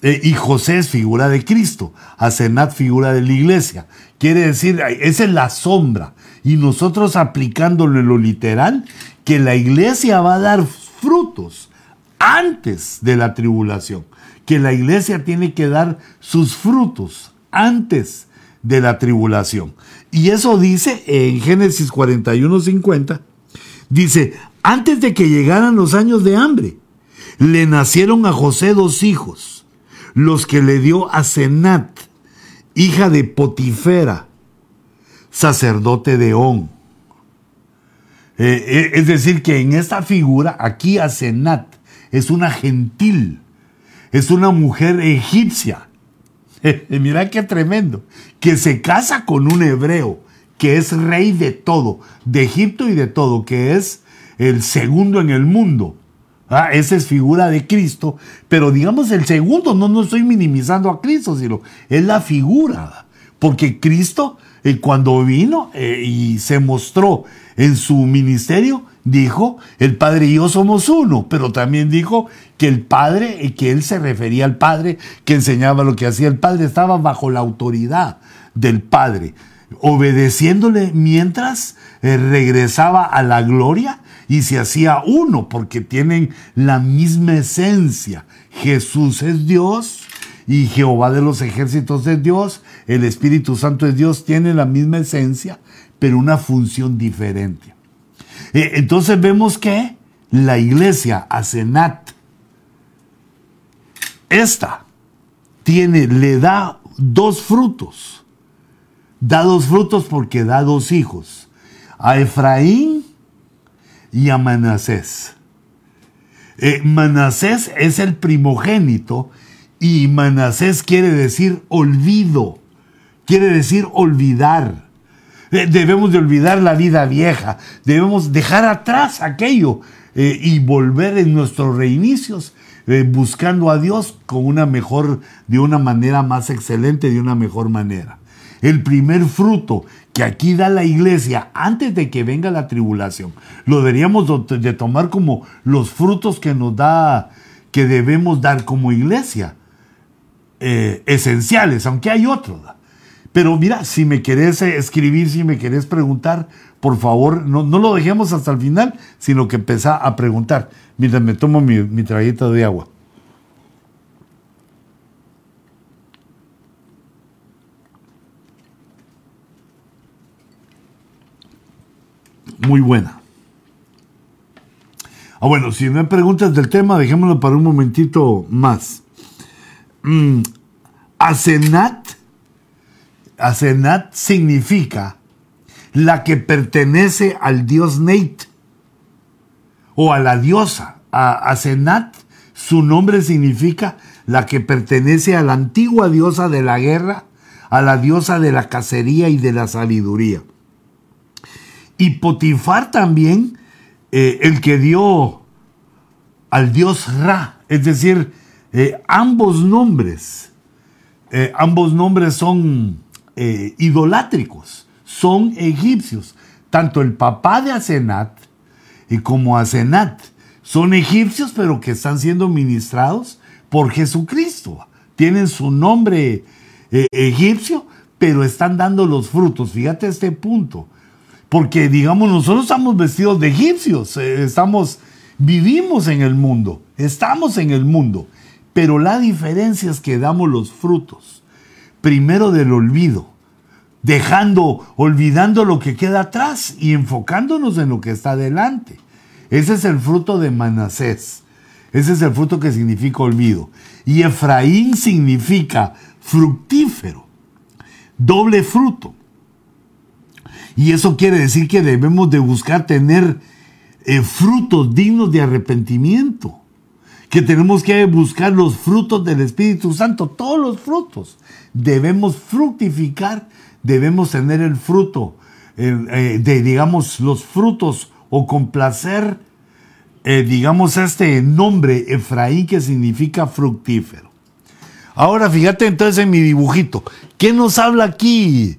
eh, y José es figura de Cristo. Asenat figura de la iglesia. Quiere decir, esa es la sombra. Y nosotros aplicándolo en lo literal, que la iglesia va a dar frutos antes de la tribulación. Que la iglesia tiene que dar sus frutos antes de la tribulación. Y eso dice en Génesis 41, 50 Dice, antes de que llegaran los años de hambre, le nacieron a José dos hijos, los que le dio a Senat, hija de Potifera, sacerdote de On. Eh, eh, es decir, que en esta figura, aquí a Senat, es una gentil, es una mujer egipcia. <laughs> Mira qué tremendo, que se casa con un hebreo que es rey de todo, de Egipto y de todo, que es el segundo en el mundo. Ah, esa es figura de Cristo, pero digamos el segundo, no, no estoy minimizando a Cristo, sino es la figura, porque Cristo eh, cuando vino eh, y se mostró en su ministerio, dijo, el Padre y yo somos uno, pero también dijo que el Padre, que él se refería al Padre, que enseñaba lo que hacía el Padre, estaba bajo la autoridad del Padre obedeciéndole mientras eh, regresaba a la gloria y se hacía uno, porque tienen la misma esencia. Jesús es Dios y Jehová de los ejércitos es Dios, el Espíritu Santo es Dios, tiene la misma esencia, pero una función diferente. Eh, entonces vemos que la iglesia, Asenat, esta tiene, le da dos frutos da dos frutos porque da dos hijos, a Efraín y a Manasés. Eh, Manasés es el primogénito y Manasés quiere decir olvido, quiere decir olvidar. Debemos de olvidar la vida vieja, debemos dejar atrás aquello eh, y volver en nuestros reinicios eh, buscando a Dios con una mejor, de una manera más excelente, de una mejor manera el primer fruto que aquí da la iglesia antes de que venga la tribulación, lo deberíamos de tomar como los frutos que nos da, que debemos dar como iglesia, eh, esenciales, aunque hay otros. Pero mira, si me querés escribir, si me querés preguntar, por favor, no, no lo dejemos hasta el final, sino que empezá a preguntar mientras me tomo mi, mi de agua. muy buena. Ah, bueno, si me preguntas del tema, dejémoslo para un momentito más. Mm, Asenat, Asenat significa la que pertenece al dios Neit o a la diosa. Asenat Su nombre significa la que pertenece a la antigua diosa de la guerra, a la diosa de la cacería y de la sabiduría. Y Potifar también, eh, el que dio al dios Ra, es decir, eh, ambos nombres, eh, ambos nombres son idolátricos, son egipcios. Tanto el papá de Asenat y como Asenat son egipcios, pero que están siendo ministrados por Jesucristo. Tienen su nombre egipcio, pero están dando los frutos. Fíjate este punto. Porque, digamos, nosotros estamos vestidos de egipcios, eh, estamos, vivimos en el mundo, estamos en el mundo, pero la diferencia es que damos los frutos, primero del olvido, dejando, olvidando lo que queda atrás y enfocándonos en lo que está delante. Ese es el fruto de Manasés. Ese es el fruto que significa olvido. Y Efraín significa fructífero, doble fruto. Y eso quiere decir que debemos de buscar tener eh, frutos dignos de arrepentimiento. Que tenemos que buscar los frutos del Espíritu Santo, todos los frutos. Debemos fructificar, debemos tener el fruto, eh, de, digamos, los frutos o complacer, eh, digamos, este nombre Efraín que significa fructífero. Ahora fíjate entonces en mi dibujito. ¿Qué nos habla aquí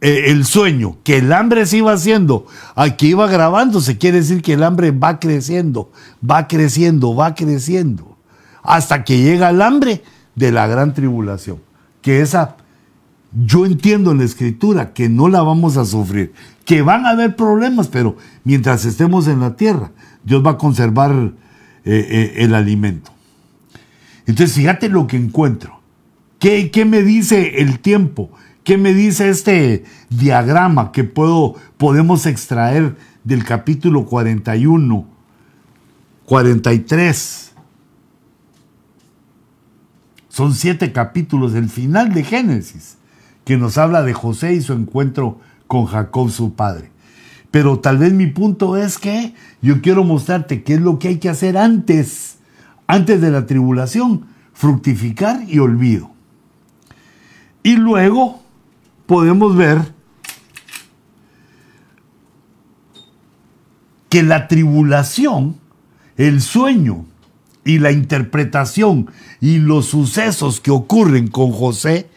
eh, el sueño, que el hambre se iba haciendo, aquí iba grabándose, quiere decir que el hambre va creciendo, va creciendo, va creciendo, hasta que llega el hambre de la gran tribulación, que esa, yo entiendo en la escritura que no la vamos a sufrir, que van a haber problemas, pero mientras estemos en la tierra, Dios va a conservar eh, eh, el alimento. Entonces, fíjate lo que encuentro. ¿Qué, ¿Qué me dice el tiempo? ¿Qué me dice este diagrama que puedo, podemos extraer del capítulo 41, 43? Son siete capítulos del final de Génesis que nos habla de José y su encuentro con Jacob su padre. Pero tal vez mi punto es que yo quiero mostrarte qué es lo que hay que hacer antes, antes de la tribulación, fructificar y olvido. Y luego podemos ver que la tribulación, el sueño y la interpretación y los sucesos que ocurren con José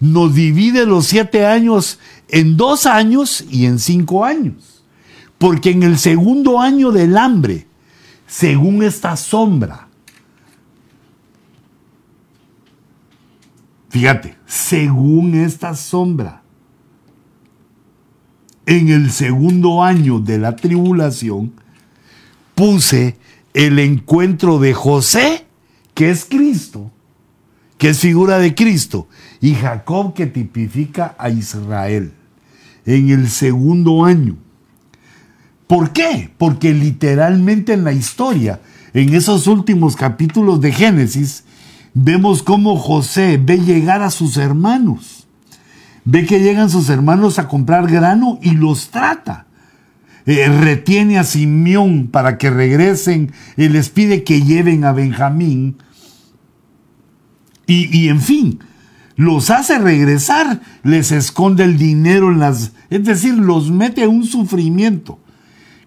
nos divide los siete años en dos años y en cinco años. Porque en el segundo año del hambre, según esta sombra, Fíjate, según esta sombra, en el segundo año de la tribulación, puse el encuentro de José, que es Cristo, que es figura de Cristo, y Jacob, que tipifica a Israel, en el segundo año. ¿Por qué? Porque literalmente en la historia, en esos últimos capítulos de Génesis, vemos cómo José ve llegar a sus hermanos. Ve que llegan sus hermanos a comprar grano y los trata. Eh, retiene a Simeón para que regresen y les pide que lleven a Benjamín. Y, y, en fin, los hace regresar, les esconde el dinero en las... Es decir, los mete a un sufrimiento,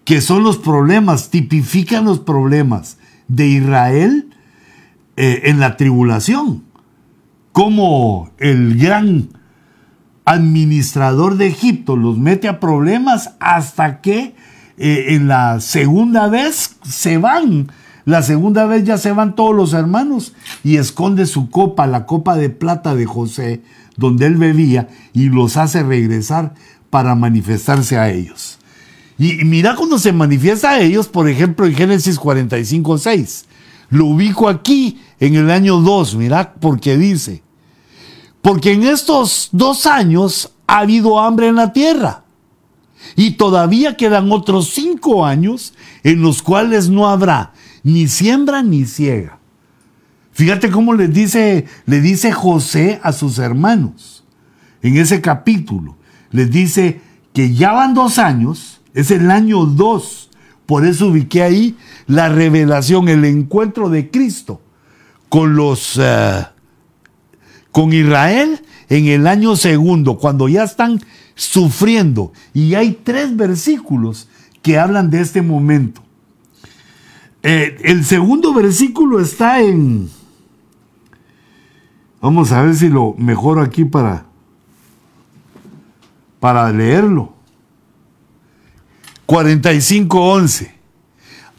que son los problemas, tipifican los problemas de Israel eh, en la tribulación, como el gran administrador de Egipto los mete a problemas hasta que eh, en la segunda vez se van. La segunda vez ya se van todos los hermanos y esconde su copa, la copa de plata de José, donde él bebía, y los hace regresar para manifestarse a ellos. Y mira cuando se manifiesta a ellos, por ejemplo, en Génesis 45, 6. Lo ubico aquí en el año 2, mirad, porque dice, porque en estos dos años ha habido hambre en la tierra. Y todavía quedan otros cinco años en los cuales no habrá ni siembra ni ciega. Fíjate cómo le dice, le dice José a sus hermanos en ese capítulo. Les dice que ya van dos años, es el año dos, Por eso ubiqué ahí la revelación, el encuentro de Cristo con los eh, con Israel en el año segundo, cuando ya están sufriendo. Y hay tres versículos que hablan de este momento. Eh, el segundo versículo está en... Vamos a ver si lo mejoro aquí para, para leerlo. 45.11.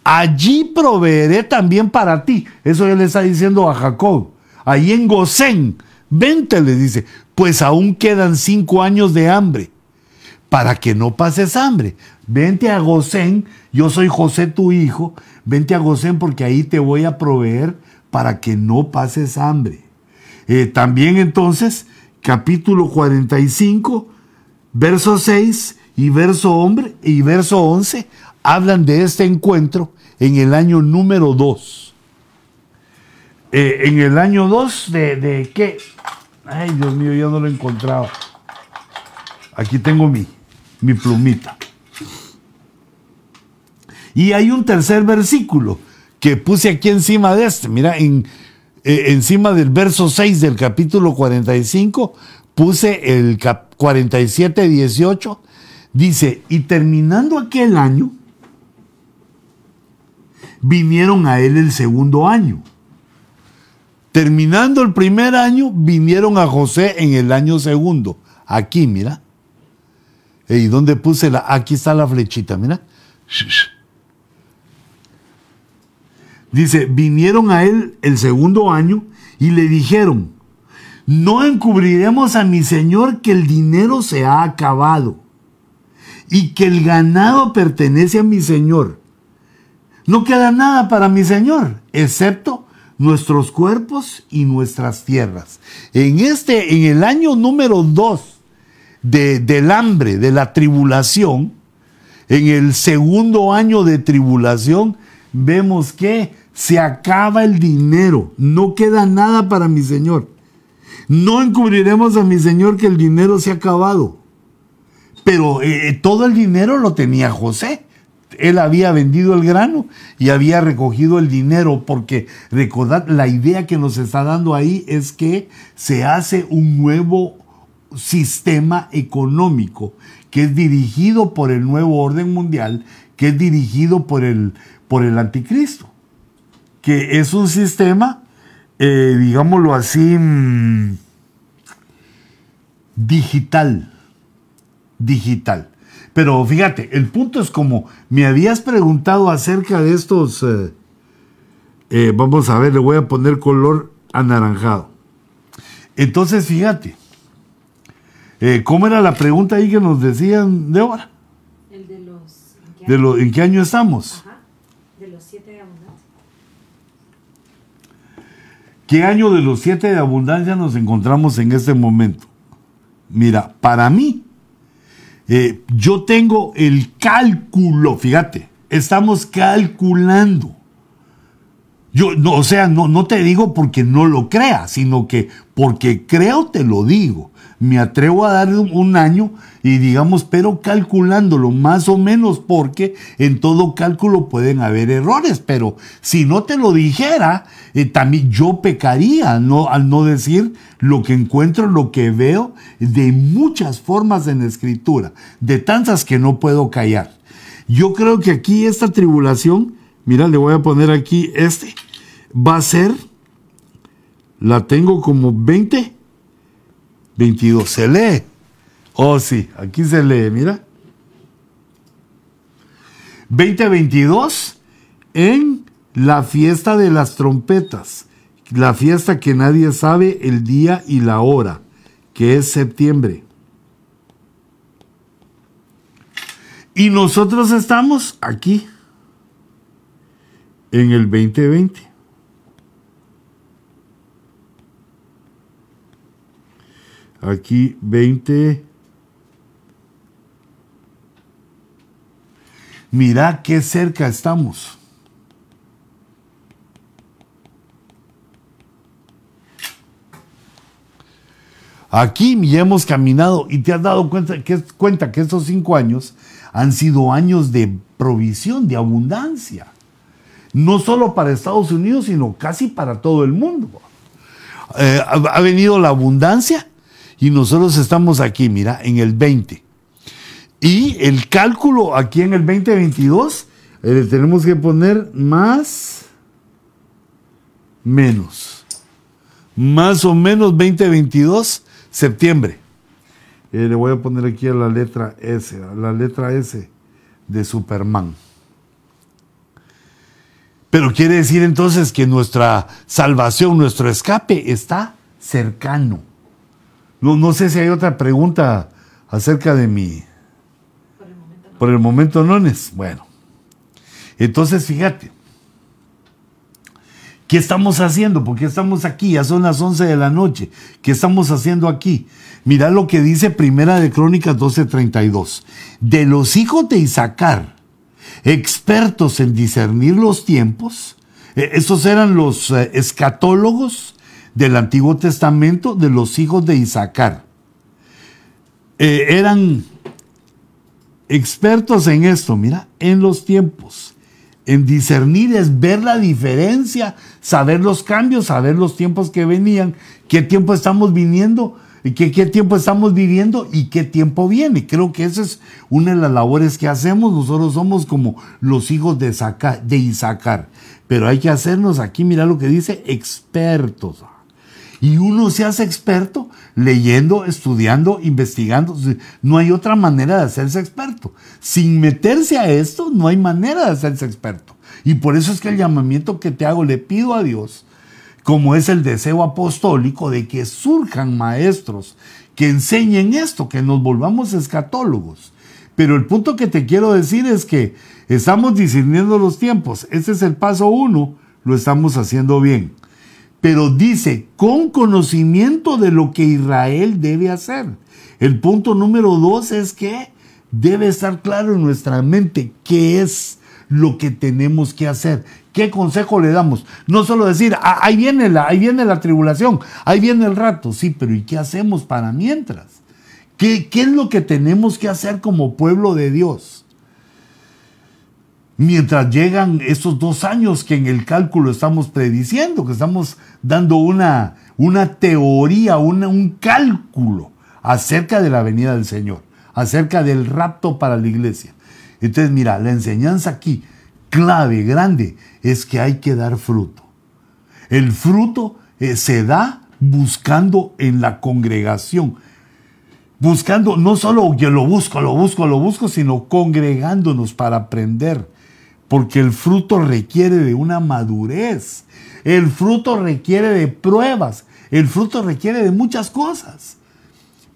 Allí proveeré también para ti. Eso él le está diciendo a Jacob. Ahí en Gosén. Vente, le dice, pues aún quedan cinco años de hambre. Para que no pases hambre. Vente a Gosén. Yo soy José tu hijo. Vente a Gosén porque ahí te voy a proveer para que no pases hambre. Eh, también entonces, capítulo 45, verso 6 y verso, hombre, y verso 11 hablan de este encuentro en el año número 2. Eh, en el año 2 de, de, qué? Ay, Dios mío, ya no lo encontraba. Aquí tengo mi, mi plumita. Y hay un tercer versículo que puse aquí encima de este. Mira, en, eh, encima del verso 6 del capítulo 45, puse el 47, 18. Dice, y terminando aquel año, vinieron a él el segundo año. Terminando el primer año, vinieron a José en el año segundo. Aquí, mira. ¿Y dónde puse la? Aquí está la flechita, mira. Dice, vinieron a él el segundo año y le dijeron, no encubriremos a mi señor que el dinero se ha acabado y que el ganado pertenece a mi señor no queda nada para mi Señor, excepto nuestros cuerpos y nuestras tierras. En este, en el año número 2 del hambre, de la tribulación, en el segundo año de tribulación, vemos que se acaba el dinero, no queda nada para mi Señor. No encubriremos a mi Señor que el dinero se ha acabado. Pero eh, todo el dinero lo tenía José. Él había vendido el grano y había recogido el dinero, porque recordad, la idea que nos está dando ahí es que se hace un nuevo sistema económico que es dirigido por el nuevo orden mundial, que es dirigido por el, por el anticristo, que es un sistema, eh, digámoslo así, mm, digital, digital. Pero fíjate, el punto es como me habías preguntado acerca de estos, eh, eh, vamos a ver, le voy a poner color anaranjado. Entonces, fíjate, eh, ¿cómo era la pregunta ahí que nos decían, Débora? El de los... ¿en qué, de ¿en qué año estamos? Ajá, de los siete de abundancia. ¿Qué año de los siete de abundancia nos encontramos en este momento? Mira, para mí, eh, yo tengo el cálculo, fíjate, estamos calculando. Yo, no, o sea, no, no te digo porque no lo crea, sino que porque creo te lo digo. Me atrevo a dar un año y digamos, pero calculándolo más o menos porque en todo cálculo pueden haber errores, pero si no te lo dijera, eh, también yo pecaría al no decir lo que encuentro, lo que veo de muchas formas en la escritura, de tantas que no puedo callar. Yo creo que aquí esta tribulación, mira, le voy a poner aquí este, va a ser, la tengo como 20, 22, se lee. Oh, sí, aquí se lee, mira. 2022 en la fiesta de las trompetas, la fiesta que nadie sabe el día y la hora, que es septiembre. Y nosotros estamos aquí, en el 2020. Aquí 20. Mira qué cerca estamos. Aquí ya hemos caminado y te has dado cuenta que, cuenta que estos cinco años han sido años de provisión, de abundancia. No solo para Estados Unidos, sino casi para todo el mundo. Eh, ha venido la abundancia y nosotros estamos aquí, mira, en el 20. Y el cálculo aquí en el 2022, eh, tenemos que poner más, menos. Más o menos 2022, septiembre. Eh, le voy a poner aquí a la letra S, a la letra S de Superman. Pero quiere decir entonces que nuestra salvación, nuestro escape está cercano. No, no sé si hay otra pregunta acerca de mi... Por el momento no. Por el momento no es. Bueno. Entonces, fíjate. ¿Qué estamos haciendo? Porque estamos aquí, ya son las 11 de la noche. ¿Qué estamos haciendo aquí? Mira lo que dice Primera de Crónicas 12:32. De los hijos de Isaacar, expertos en discernir los tiempos, eh, esos eran los eh, escatólogos del Antiguo Testamento de los hijos de Isaacar. Eh, eran expertos en esto, mira, en los tiempos. En discernir es ver la diferencia, saber los cambios, saber los tiempos que venían, qué tiempo estamos viniendo, qué, qué tiempo estamos viviendo y qué tiempo viene. Creo que esa es una de las labores que hacemos. Nosotros somos como los hijos de, de Isaacar. Pero hay que hacernos aquí, mira lo que dice, expertos. Y uno se hace experto leyendo, estudiando, investigando. No hay otra manera de hacerse experto. Sin meterse a esto, no hay manera de hacerse experto. Y por eso es que el llamamiento que te hago, le pido a Dios, como es el deseo apostólico, de que surjan maestros que enseñen esto, que nos volvamos escatólogos. Pero el punto que te quiero decir es que estamos discerniendo los tiempos. Ese es el paso uno, lo estamos haciendo bien pero dice con conocimiento de lo que Israel debe hacer. El punto número dos es que debe estar claro en nuestra mente qué es lo que tenemos que hacer. ¿Qué consejo le damos? No solo decir, ah, ahí, viene la, ahí viene la tribulación, ahí viene el rato. Sí, pero ¿y qué hacemos para mientras? ¿Qué, qué es lo que tenemos que hacer como pueblo de Dios? Mientras llegan esos dos años que en el cálculo estamos prediciendo, que estamos dando una, una teoría, un cálculo acerca de la venida del Señor, acerca del rapto para la iglesia. Entonces, mira, la enseñanza aquí, clave, grande, es que hay que dar fruto. El fruto eh, se da buscando en la congregación, buscando, no solo que lo busco, lo busco, lo busco, sino congregándonos para aprender, porque el fruto requiere de una madurez, el fruto requiere de pruebas, el fruto requiere de muchas cosas,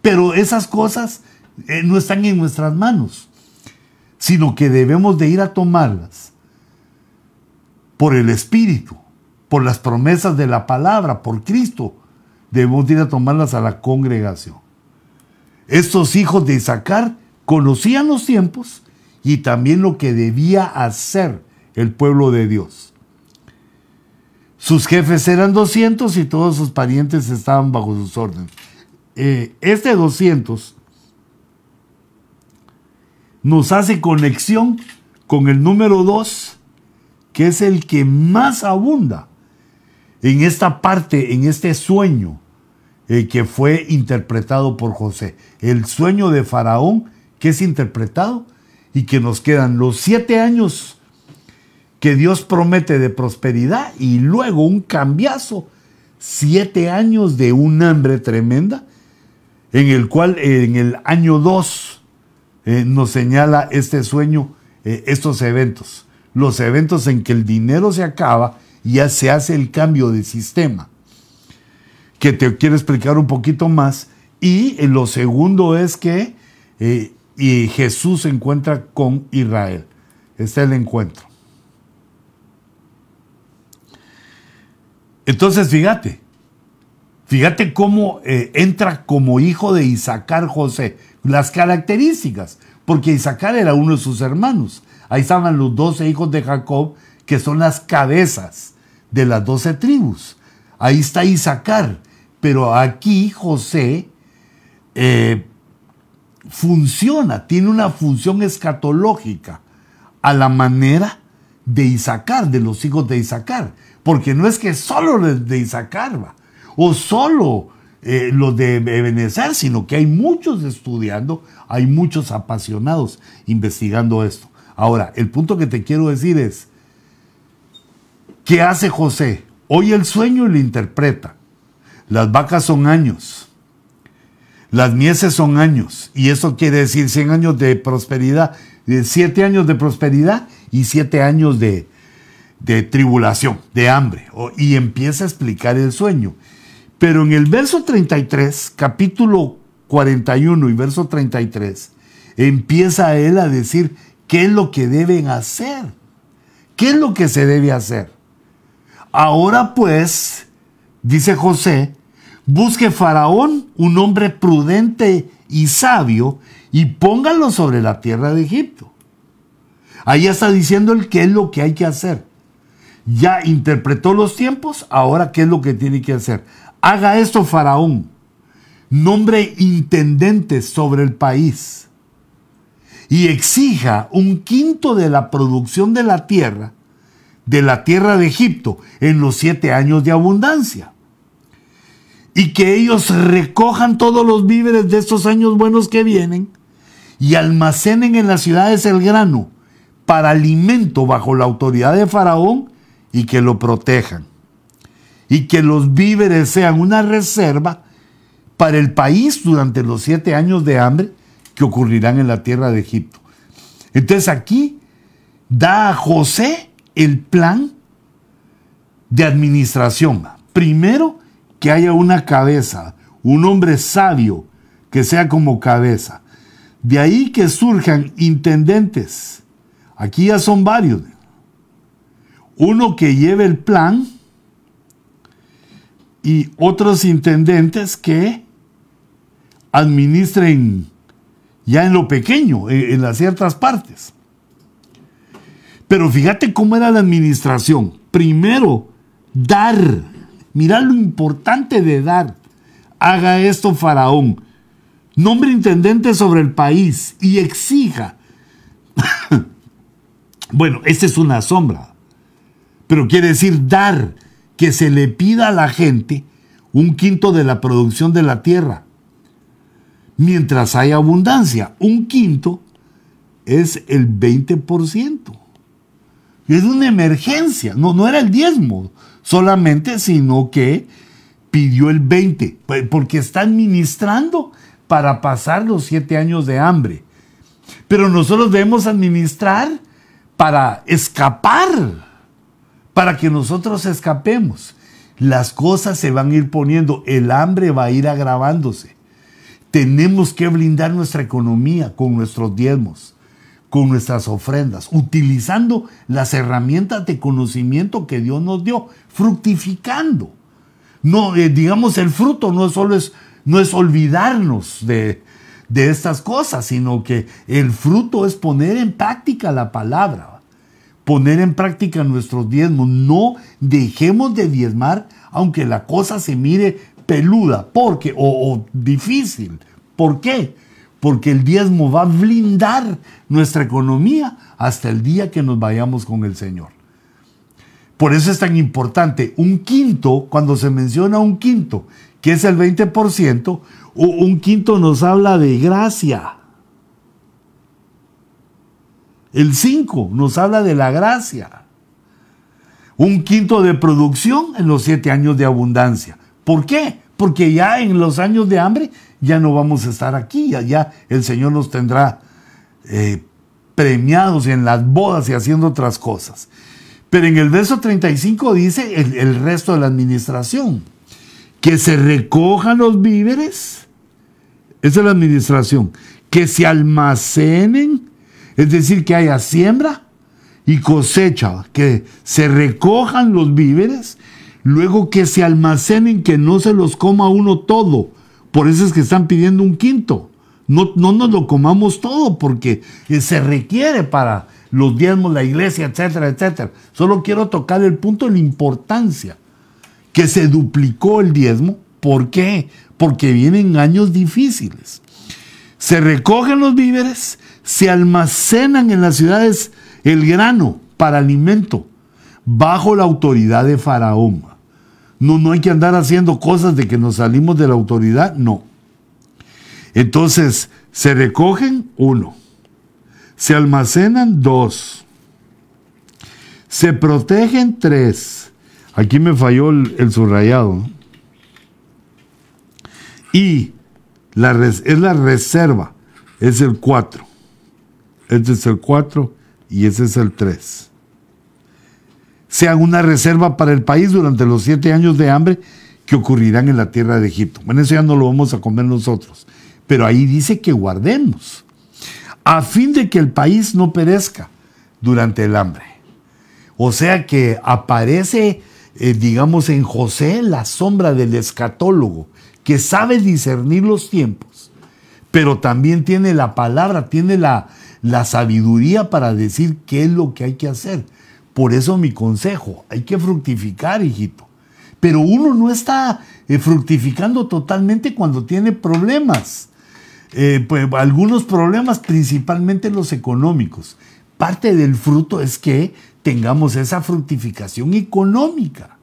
pero esas cosas eh, no están en nuestras manos, sino que debemos de ir a tomarlas por el Espíritu, por las promesas de la palabra, por Cristo, debemos de ir a tomarlas a la congregación. Estos hijos de Isaacar conocían los tiempos, y también lo que debía hacer el pueblo de Dios. Sus jefes eran 200 y todos sus parientes estaban bajo sus órdenes. Eh, este 200 nos hace conexión con el número 2, que es el que más abunda en esta parte, en este sueño eh, que fue interpretado por José. El sueño de Faraón, que es interpretado y que nos quedan los siete años que Dios promete de prosperidad y luego un cambiazo, siete años de un hambre tremenda, en el cual en el año 2 eh, nos señala este sueño, eh, estos eventos, los eventos en que el dinero se acaba y ya se hace el cambio de sistema, que te quiero explicar un poquito más, y lo segundo es que eh, y Jesús se encuentra con Israel. Este es el encuentro. Entonces, fíjate, fíjate cómo eh, entra como hijo de Isaacar José. Las características, porque Isaacar era uno de sus hermanos. Ahí estaban los doce hijos de Jacob, que son las cabezas de las doce tribus. Ahí está Isaacar, pero aquí José eh, funciona, tiene una función escatológica a la manera de Isaacar, de los hijos de Isaacar. Porque no es que solo los de Isaacar va, o solo eh, los de Ebenezer, sino que hay muchos estudiando, hay muchos apasionados investigando esto. Ahora, el punto que te quiero decir es, ¿qué hace José? Oye el sueño lo interpreta. Las vacas son años. Las mieses son años. Y eso quiere decir 100 años de prosperidad, 7 años de prosperidad y 7 años de, de tribulación, de hambre. Y empieza a explicar el sueño. Pero en el verso 33, capítulo 41 y verso 33, empieza él a decir qué es lo que deben hacer. ¿Qué es lo que se debe hacer? Ahora pues, dice José, busque Faraón un hombre prudente y sabio y póngalo sobre la tierra de Egipto. Ahí está diciendo el qué es lo que hay que hacer. Ya interpretó los tiempos, ahora qué es lo que tiene que hacer haga esto Faraón, nombre intendente sobre el país y exija un quinto de la producción de la tierra, de la tierra de Egipto, en los siete años de abundancia. Y que ellos recojan todos los víveres de estos años buenos que vienen y almacenen en las ciudades el grano para alimento bajo la autoridad de Faraón y que lo protejan y que los víveres sean una reserva para el país durante los siete años de hambre que ocurrirán en la tierra de Egipto. Entonces aquí da a José el plan de administración. Primero, que haya una cabeza, un hombre sabio que sea como cabeza. De ahí que surjan intendentes. Aquí ya son varios. Uno que lleve el plan y otros intendentes que administren ya en lo pequeño, en, las ciertas partes. Pero fíjate cómo era la administración. Primero, dar. Mira lo importante de dar. Haga esto Faraón. Nombre intendente sobre el país y exija. <laughs> bueno, esta es una sombra. Pero quiere decir dar que se le pida a la gente un quinto de la producción de la tierra. Mientras hay abundancia, un quinto es el 20%. Es una emergencia, no, no era el diezmo solamente, sino que pidió el 20, porque está administrando para pasar los siete años de hambre. Pero nosotros debemos administrar para escapar para que nosotros escapemos. Las cosas se van a ir poniendo, el hambre va a ir agravándose. Tenemos que blindar nuestra economía con nuestros diezmos, con nuestras ofrendas, utilizando las herramientas de conocimiento que Dios nos dio, fructificando. No, eh, digamos, el fruto no solo es, no es olvidarnos de, de estas cosas, sino que el fruto es poner en práctica la palabra poner en práctica nuestros diezmos. No dejemos de diezmar aunque la cosa se mire peluda porque, o, o difícil. ¿Por qué? Porque el diezmo va a blindar nuestra economía hasta el día que nos vayamos con el Señor. Por eso es tan importante. Un quinto, cuando se menciona un quinto, que es el 20%, un quinto nos habla de gracia. El 5 nos habla de la gracia. Un quinto de producción en los siete años de abundancia. ¿Por qué? Porque ya en los años de hambre ya no vamos a estar aquí, ya, el Señor nos tendrá eh, premiados en las bodas y haciendo otras cosas. Pero en el verso 35 dice el, el resto de la administración, que se recojan los víveres, esa es la administración, que se almacenen es decir, que haya siembra y cosecha, que se recojan los víveres, luego que se almacenen, que no se los coma uno todo. Por eso es que están pidiendo un quinto. No, no nos lo comamos todo porque se requiere para los diezmos, la iglesia, etcétera, etcétera. Solo quiero tocar el punto de la importancia que se duplicó el diezmo ¿Por qué? Porque vienen años difíciles. Se recogen los víveres, se almacenan en las ciudades el grano para alimento, bajo la autoridad de Faraón. No, no hay que andar haciendo cosas de que nos salimos de la autoridad, no. Entonces, se recogen uno, se almacenan dos, se protegen tres. Aquí me falló el, subrayado. Y la es la reserva, es el 4. Este es el 4 y ese es el 3. Sea una reserva para el país durante los siete años de hambre que ocurrirán en la tierra de Egipto. Bueno, eso ya no lo vamos a comer nosotros. Pero ahí dice que guardemos, a fin de que el país no perezca durante el hambre. O sea que aparece, eh, digamos, en José la sombra del escatólogo, que sabe discernir los tiempos, pero también tiene la palabra, tiene la, la sabiduría para decir qué es lo que hay que hacer. Por eso mi consejo, hay que fructificar, hijito. Pero uno no está eh, fructificando totalmente cuando tiene problemas. Eh, pues, algunos problemas, principalmente los económicos. Parte del fruto es que tengamos esa fructificación económica.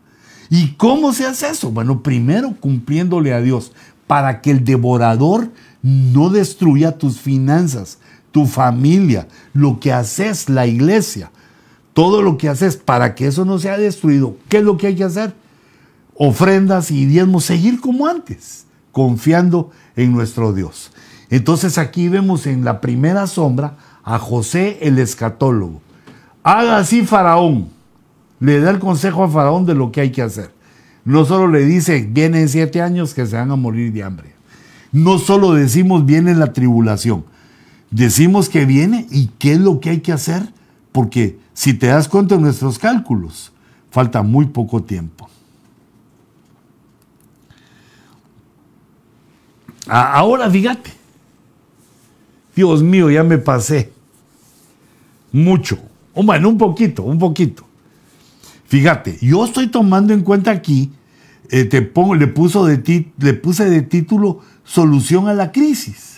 ¿Y cómo se hace eso? Bueno, primero cumpliéndole a Dios para que el devorador no destruya tus finanzas, tu familia, lo que haces, la iglesia, todo lo que haces para que eso no sea destruido. ¿Qué es lo que hay que hacer? Ofrendas y diezmos, seguir como antes, confiando en nuestro Dios. Entonces aquí vemos en la primera sombra a José el escatólogo. Haga así Faraón. Le da el consejo a Faraón de lo que hay que hacer. No solo le dice, vienen siete años que se van a morir de hambre. No solo decimos, viene la tribulación. Decimos que viene y qué es lo que hay que hacer. Porque si te das cuenta de nuestros cálculos, falta muy poco tiempo. Ahora fíjate, Dios mío, ya me pasé. Mucho. Bueno, un poquito, un poquito. Fíjate, yo estoy tomando en cuenta aquí, eh, te pongo, le, puso de le puse de título Solución a la crisis.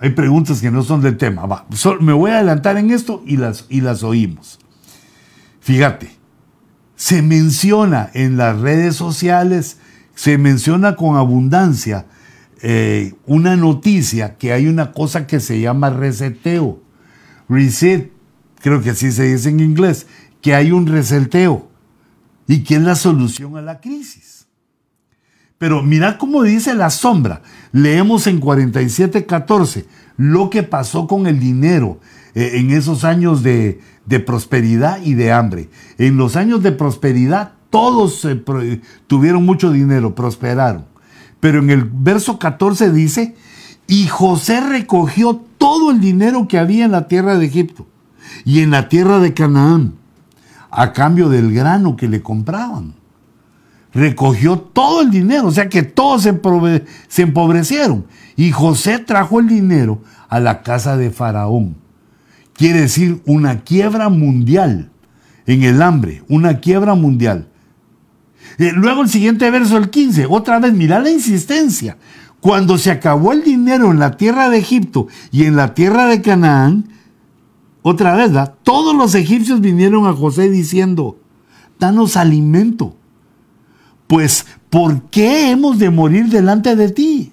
Hay preguntas que no son del tema. me voy a adelantar en esto y las, y las oímos. Fíjate, se menciona en las redes sociales, se menciona con abundancia eh, una noticia que hay una cosa que se llama reseteo. Reset, creo que así se dice en inglés, que hay un reseteo y que es la solución a la crisis. Pero mira cómo dice la sombra. Leemos en 47.14 lo que pasó con el dinero eh, en esos años de, de, prosperidad y de hambre. En los años de prosperidad todos tuvieron mucho dinero, prosperaron. Pero en el verso 14 dice, y José recogió todo el dinero que había en la tierra de Egipto y en la tierra de Canaán, a cambio del grano que le compraban. Recogió todo el dinero, o sea que todos se, empobrecieron. Y José trajo el dinero a la casa de Faraón. Quiere decir una quiebra mundial en el hambre, una quiebra mundial. Eh, luego el siguiente verso, el 15, otra vez, mira la insistencia. Cuando se acabó el dinero en la tierra de Egipto y en la tierra de Canaán, otra vez, todos los egipcios vinieron a José diciendo, danos alimento. Pues, ¿por qué hemos de morir delante de ti?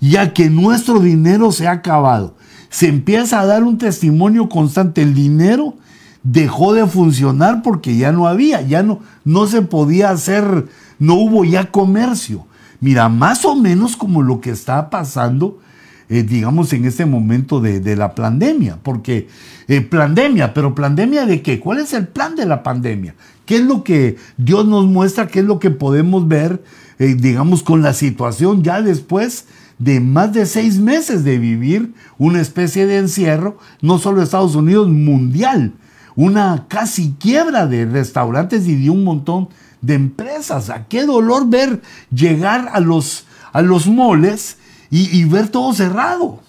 Ya que nuestro dinero se ha acabado. Se empieza a dar un testimonio constante. El dinero dejó de funcionar porque ya no había, ya no, no se podía hacer, no hubo ya comercio. Mira, más o menos como lo que está pasando, eh, digamos, en este momento de, la pandemia, porque eh, pandemia, pero pandemia de qué? ¿Cuál es el plan de la pandemia? ¿Qué es lo que Dios nos muestra? ¿Qué es lo que podemos ver, eh, digamos, con la situación ya después de más de seis meses de vivir una especie de encierro, no solo Estados Unidos, mundial? una casi quiebra de restaurantes y de un montón de empresas. ¿A qué dolor ver llegar a los, a los moles y, y ver todo cerrado?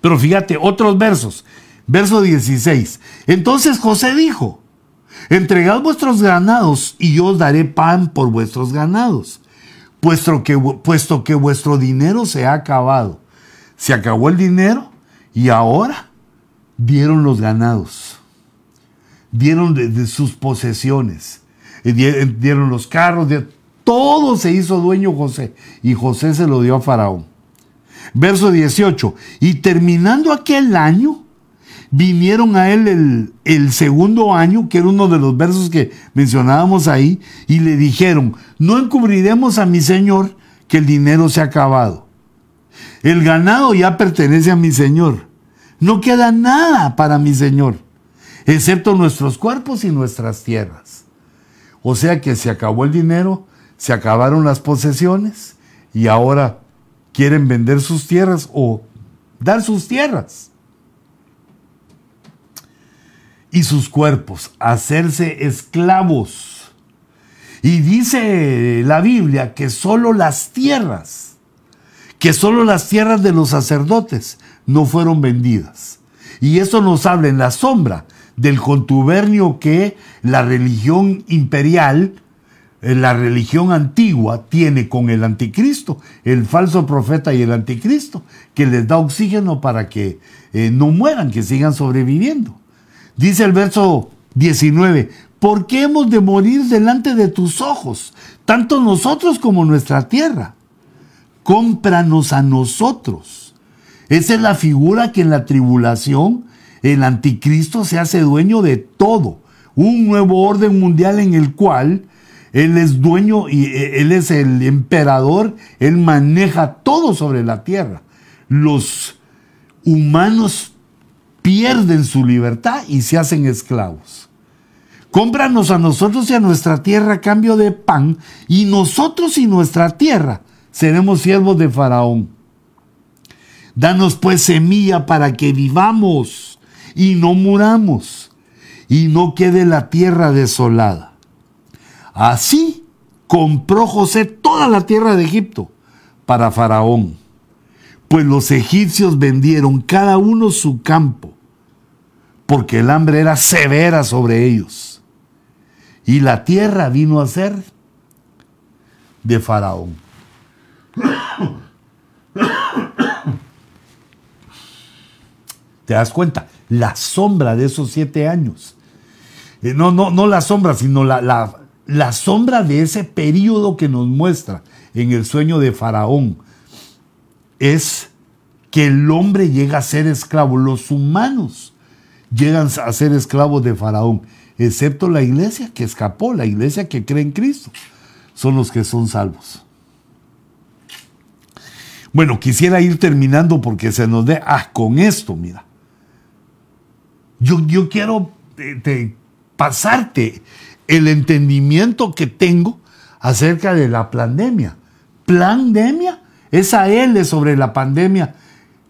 Pero fíjate, otros versos. Verso 16. Entonces José dijo, Entregad vuestros ganados y yo os daré pan por vuestros ganados, puesto que, puesto que vuestro dinero se ha acabado. Se acabó el dinero y ahora dieron los ganados, dieron de, sus posesiones, eh, dieron los carros, todo se hizo dueño José y José se lo dio a Faraón. Verso 18, y terminando aquel año, vinieron a él el, el, segundo año, que era uno de los versos que mencionábamos ahí, y le dijeron, no encubriremos a mi señor que el dinero se ha acabado. El ganado ya pertenece a mi señor. No queda nada para mi señor, excepto nuestros cuerpos y nuestras tierras. O sea que se acabó el dinero, se acabaron las posesiones y ahora quieren vender sus tierras o dar sus tierras y sus cuerpos, hacerse esclavos. Y dice la Biblia que solo las tierras, que solo las tierras de los sacerdotes no fueron vendidas. Y eso nos habla en la sombra del contubernio que la religión imperial, eh, la religión antigua, tiene con el anticristo, el falso profeta y el anticristo, que les da oxígeno para que eh, no mueran, que sigan sobreviviendo. Dice el verso 19, ¿por qué hemos de morir delante de tus ojos, tanto nosotros como nuestra tierra? Cómpranos a nosotros. Esa es la figura que en la tribulación el anticristo se hace dueño de todo. Un nuevo orden mundial en el cual él es dueño y eh, él es el emperador, él maneja todo sobre la tierra. Los humanos pierden su libertad y se hacen esclavos. Cómpranos a nosotros y a nuestra tierra a cambio de pan, y nosotros y nuestra tierra seremos siervos de Faraón. Danos pues semilla para que vivamos y no muramos, y no quede la tierra desolada. Así compró José toda la tierra de Egipto para Faraón, pues los egipcios vendieron cada uno su campo porque el hambre era severa sobre ellos. Y la tierra vino a ser de Faraón. ¿Te das cuenta? La sombra de esos siete años. Eh, no, no, no la sombra, sino la, la, la sombra de ese periodo que nos muestra en el sueño de Faraón. Es que el hombre llega a ser esclavo. Los humanos llegan a ser esclavos de Faraón, excepto la iglesia que escapó, la iglesia que cree en Cristo. Son los que son salvos. Bueno, quisiera ir terminando porque se nos dé, ah, con esto, mira. Yo, yo quiero eh, pasarte el entendimiento que tengo acerca de la pandemia. ¿Plandemia? Esa L sobre la pandemia,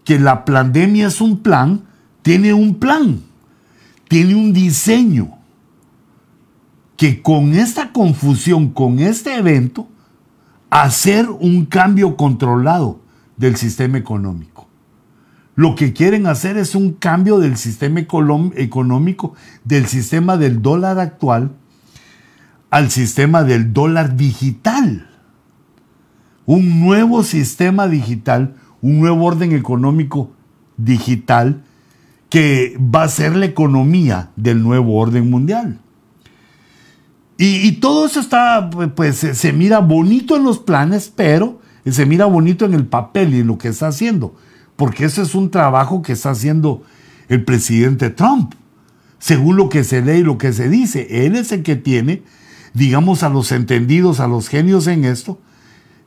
que la pandemia es un plan, tiene un plan tiene un diseño que con esta confusión, con este evento, hacer un cambio controlado del sistema económico. Lo que quieren hacer es un cambio del sistema económico, del sistema del dólar actual al sistema del dólar digital. Un nuevo sistema digital, un nuevo orden económico digital que va a ser la economía del nuevo orden mundial. Y, todo eso está, pues se, mira bonito en los planes, pero se mira bonito en el papel y en lo que está haciendo, porque ese es un trabajo que está haciendo el presidente Trump. Según lo que se lee y lo que se dice, él es el que tiene, digamos, a los entendidos, a los genios en esto,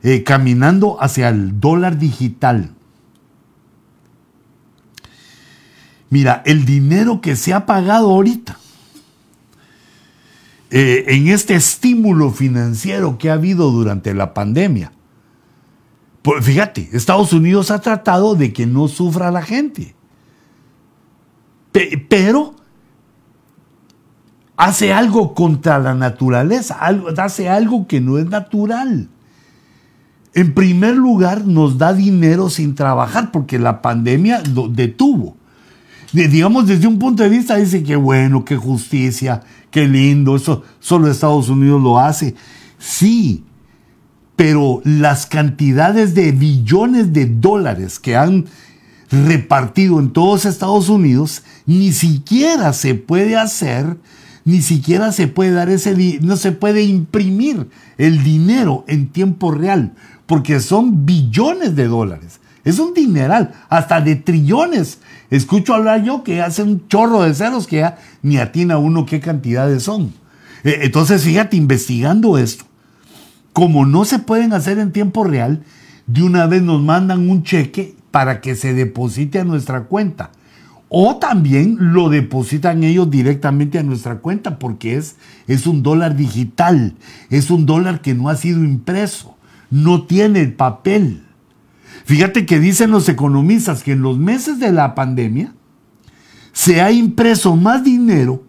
eh, caminando hacia el dólar digital. Mira, el dinero que se ha pagado ahorita eh, en este estímulo financiero que ha habido durante la pandemia. Pues fíjate, Estados Unidos ha tratado de que no sufra la gente. pero hace algo contra la naturaleza, hace algo que no es natural. En primer lugar, nos da dinero sin trabajar porque la pandemia lo detuvo digamos, desde un punto de vista, dice que bueno, qué justicia, qué lindo, eso solo Estados Unidos lo hace. Sí, pero las cantidades de billones de dólares que han repartido en todos Estados Unidos, ni siquiera se puede hacer, ni siquiera se puede dar ese, no se puede imprimir el dinero en tiempo real, porque son billones de dólares. Es un dineral, hasta de trillones. Escucho hablar yo que hace un chorro de ceros que ya ni atina uno qué cantidades son. Eh, entonces, fíjate, investigando esto, como no se pueden hacer en tiempo real, de una vez nos mandan un cheque para que se deposite a nuestra cuenta. O también lo depositan ellos directamente a nuestra cuenta porque es, es un dólar digital, es un dólar que no ha sido impreso, no tiene el papel. Fíjate que dicen los economistas que en los meses de la pandemia se ha impreso más dinero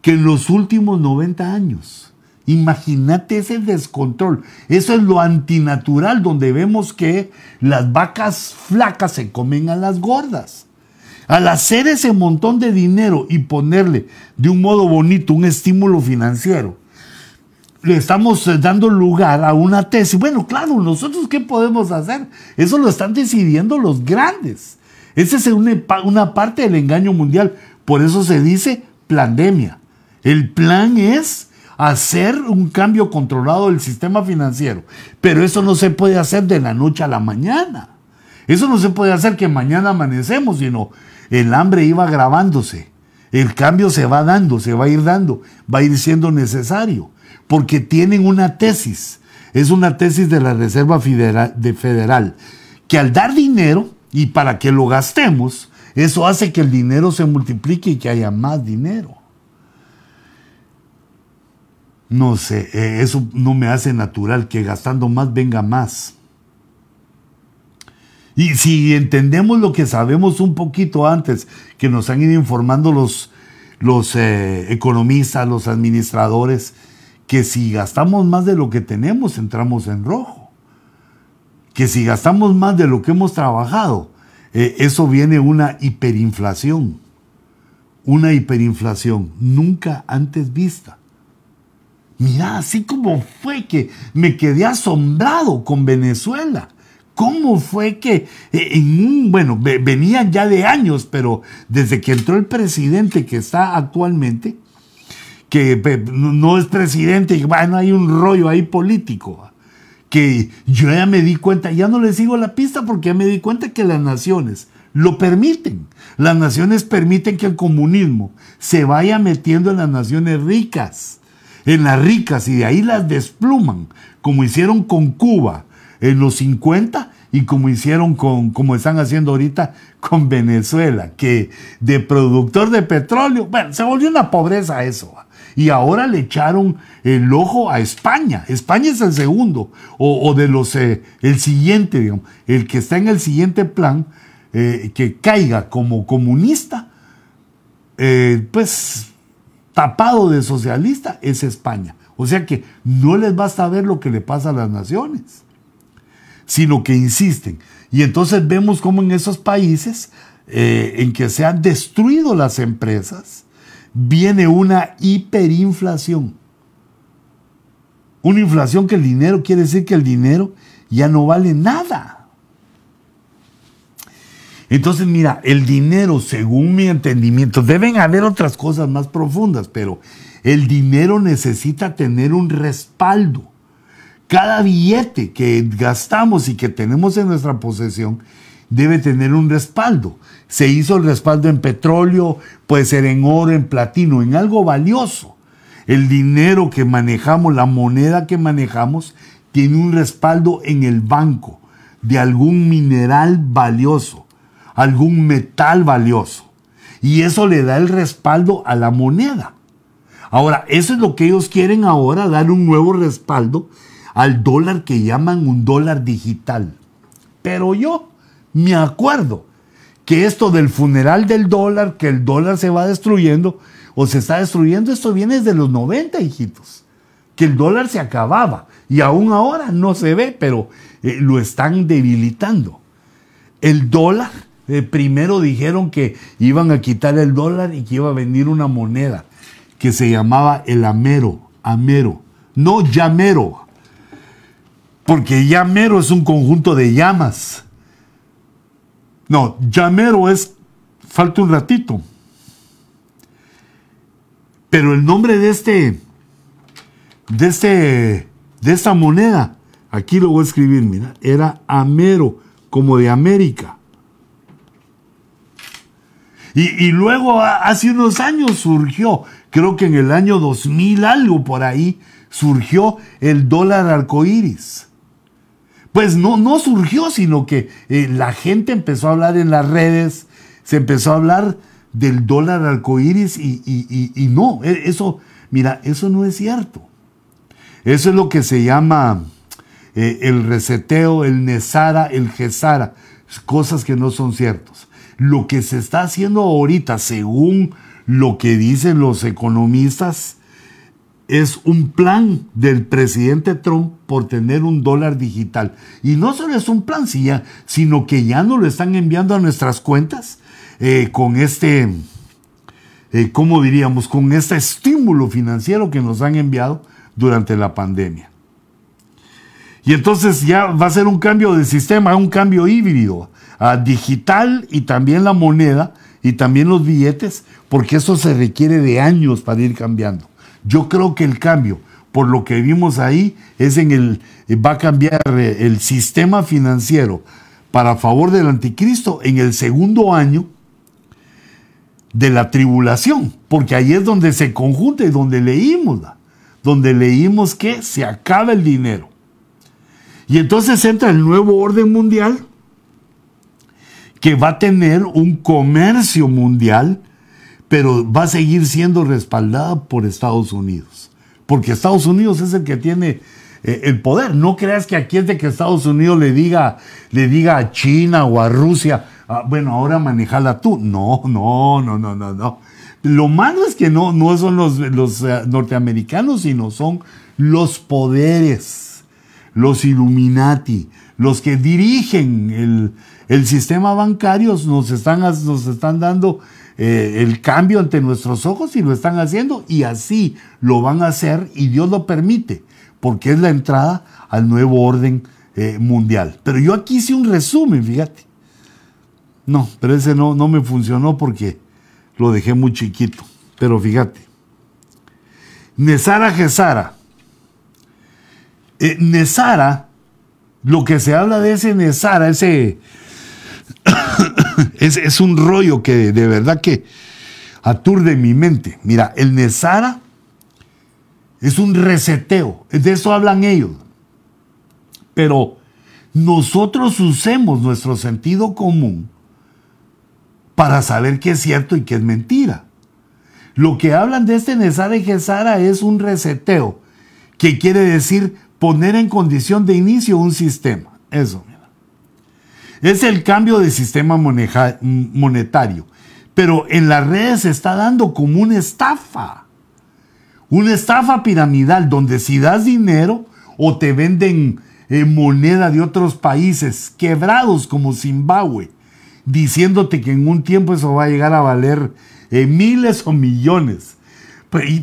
que en los últimos 90 años. Imagínate ese descontrol. Eso es lo antinatural, donde vemos que las vacas flacas se comen a las gordas. Al hacer ese montón de dinero y ponerle de un modo bonito un estímulo financiero, le estamos eh, dando lugar a una tesis. Bueno, claro, nosotros qué podemos hacer? Eso lo están decidiendo los grandes. Esa es una, una parte del engaño mundial. Por eso se dice pandemia. El plan es hacer un cambio controlado del sistema financiero. Pero eso no se puede hacer de la noche a la mañana. Eso no se puede hacer que mañana amanecemos, sino el hambre iba agravándose. El cambio se va dando, se va a ir dando, va a ir siendo necesario, porque tienen una tesis. Es una tesis de la Reserva Federal, que al dar dinero y para que lo gastemos, eso hace que el dinero se multiplique y que haya más dinero. No sé, eh, eso no me hace natural que gastando más venga más. Y si entendemos lo que sabemos un poquito antes, que nos han ido informando los, los eh, economistas, los administradores, que si gastamos más de lo que tenemos, entramos en rojo. Que si gastamos más de lo que hemos trabajado, eh, eso viene una hiperinflación. Una hiperinflación nunca antes vista. Mira, así como fue que me quedé asombrado con Venezuela. ¿Cómo fue que eh, bueno, venían ya de años, pero desde que entró el presidente que está actualmente, que no es presidente, bueno, hay un rollo ahí político, que yo ya me di cuenta, ya no le sigo la pista porque ya me di cuenta que las naciones lo permiten. Las naciones permiten que el comunismo se vaya metiendo en las naciones ricas en las ricas y de ahí las despluman, como hicieron con Cuba en los 50 y como hicieron con, como están haciendo ahorita con Venezuela, que de productor de petróleo, bueno, se volvió una pobreza eso. Y ahora le echaron el ojo a España. España es el segundo, o, de los, eh, el siguiente, digamos, el que está en el siguiente plan, eh, que caiga como comunista, eh, pues tapado de socialista es España. O sea que no les basta ver lo que le pasa a las naciones, sino que insisten. Y entonces vemos cómo en esos países eh, en que se han destruido las empresas, viene una hiperinflación. Una inflación que el dinero quiere decir que el dinero ya no vale nada. Entonces, mira, el dinero, según mi entendimiento, deben haber otras cosas más profundas, pero el dinero necesita tener un respaldo. Cada billete que gastamos y que tenemos en nuestra posesión debe tener un respaldo. Se hizo el respaldo en petróleo, puede ser en oro, en platino, en algo valioso. El dinero que manejamos, la moneda que manejamos, tiene un respaldo en el banco de algún mineral valioso algún metal valioso. Y eso le da el respaldo a la moneda. Ahora, eso es lo que ellos quieren ahora, dar un nuevo respaldo al dólar que llaman un dólar digital. Pero yo me acuerdo que esto del funeral del dólar, que el dólar se va destruyendo o se está destruyendo, esto viene desde los 90, hijitos. Que el dólar se acababa y aún ahora no se ve, pero eh, lo están debilitando. El dólar eh, primero dijeron que iban a quitar el dólar y que iba a venir una moneda que se llamaba el Amero, Amero, no Llamero, porque Llamero es un conjunto de llamas. No, Llamero es, falta un ratito. Pero el nombre de este, de este, de esta moneda, aquí lo voy a escribir, mira, era Amero, como de América. Y, luego hace unos años surgió, creo que en el año 2000 algo por ahí, surgió el dólar arcoíris. Pues no, no surgió, sino que eh, la gente empezó a hablar en las redes, se empezó a hablar del dólar arcoíris y, y, no, e, eso, mira, eso no es cierto. Eso es lo que se llama eh, el reseteo, el nesara, el gesara, cosas que no son ciertas. Lo que se está haciendo ahorita, según lo que dicen los economistas, es un plan del presidente Trump por tener un dólar digital. Y no solo es un plan, sino que ya nos lo están enviando a nuestras cuentas eh, con este, eh, ¿cómo diríamos? Con este estímulo financiero que nos han enviado durante la pandemia. Y entonces ya va a ser un cambio de sistema, un cambio híbrido digital y también la moneda y también los billetes, porque eso se requiere de años para ir cambiando. Yo creo que el cambio, por lo que vimos ahí, es en el va a cambiar eh, el sistema financiero para favor del anticristo en el segundo año de la tribulación, porque ahí es donde se conjunta y donde leímos, donde leímos que se acaba el dinero. Y entonces entra el nuevo orden mundial que va a tener un comercio mundial, pero va a seguir siendo respaldada por Estados Unidos. Porque Estados Unidos es el que tiene eh, el poder. No creas que aquí es de que Estados Unidos le diga, le diga a China o a Rusia, ah, bueno, ahora manejala tú. No, no, no, no, no, no. Lo malo es que no, no son los, los eh, norteamericanos, sino son los poderes, los Illuminati, los que dirigen el, el sistema bancario nos están, nos están dando eh, el cambio ante nuestros ojos y lo están haciendo y así lo van a hacer y Dios lo permite, porque es la entrada al nuevo orden eh, mundial. Pero yo aquí hice un resumen, fíjate. No, pero ese no, no me funcionó porque lo dejé muy chiquito. Pero fíjate. Nesara Gesara. Eh, Nesara, lo que se habla de ese Nesara, ese, <laughs> es, un rollo que de verdad que aturde mi mente. Mira, el Nesara es un reseteo, de eso hablan ellos. Pero nosotros usemos nuestro sentido común para saber qué es cierto y qué es mentira. Lo que hablan de este Nesara y Gesara es un reseteo, que quiere decir poner en condición de inicio un sistema. Eso es el cambio de sistema monetario. Pero en las redes se está dando como una estafa. Una estafa piramidal donde si das dinero o te venden eh, moneda de otros países quebrados como Zimbabue, diciéndote que en un tiempo eso va a llegar a valer eh, miles o millones.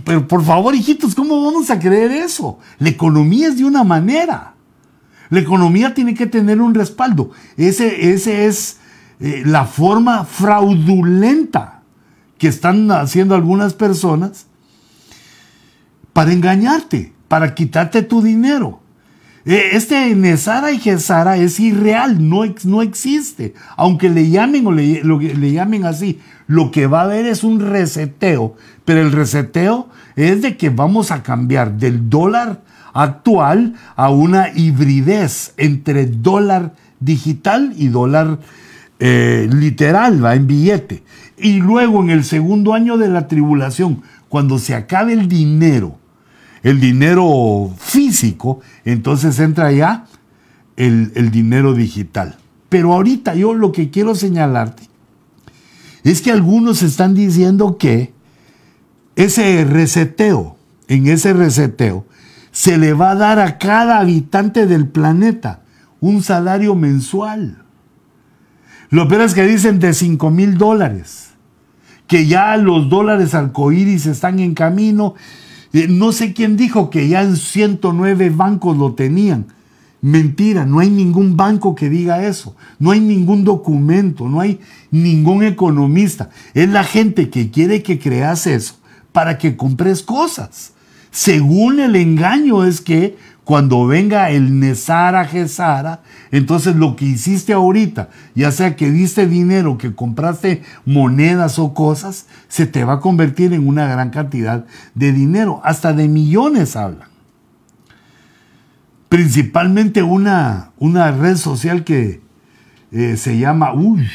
pero por favor, hijitos, ¿cómo vamos a creer eso? La economía es de una manera. La economía tiene que tener un respaldo. Ese, ese es eh, la forma fraudulenta que están haciendo algunas personas para engañarte, para quitarte tu dinero. Eh, este Nesara y Gesara es irreal, no, no existe. Aunque le llamen o le, le llamen así, lo que va a haber es un reseteo. Pero el reseteo es de que vamos a cambiar del dólar actual a una hibridez entre dólar digital y dólar eh, literal, va en billete. Y luego en el segundo año de la tribulación, cuando se acabe el dinero, el dinero físico, entonces entra ya el, el dinero digital. Pero ahorita yo lo que quiero señalarte es que algunos están diciendo que ese reseteo, en ese reseteo, se le va a dar a cada habitante del planeta un salario mensual. Lo peor es que dicen de 5 mil dólares, que ya los dólares arcoíris están en camino. Eh, no sé quién dijo que ya en 109 bancos lo tenían. Mentira, no hay ningún banco que diga eso, no hay ningún documento, no hay ningún economista. Es la gente que quiere que creas eso para que compres cosas. Según el engaño es que cuando venga el Nesara Gesara, entonces lo que hiciste ahorita, ya sea que diste dinero, que compraste monedas o cosas, se te va a convertir en una gran cantidad de dinero, hasta de millones hablan principalmente una, una red social que eh, se llama uy,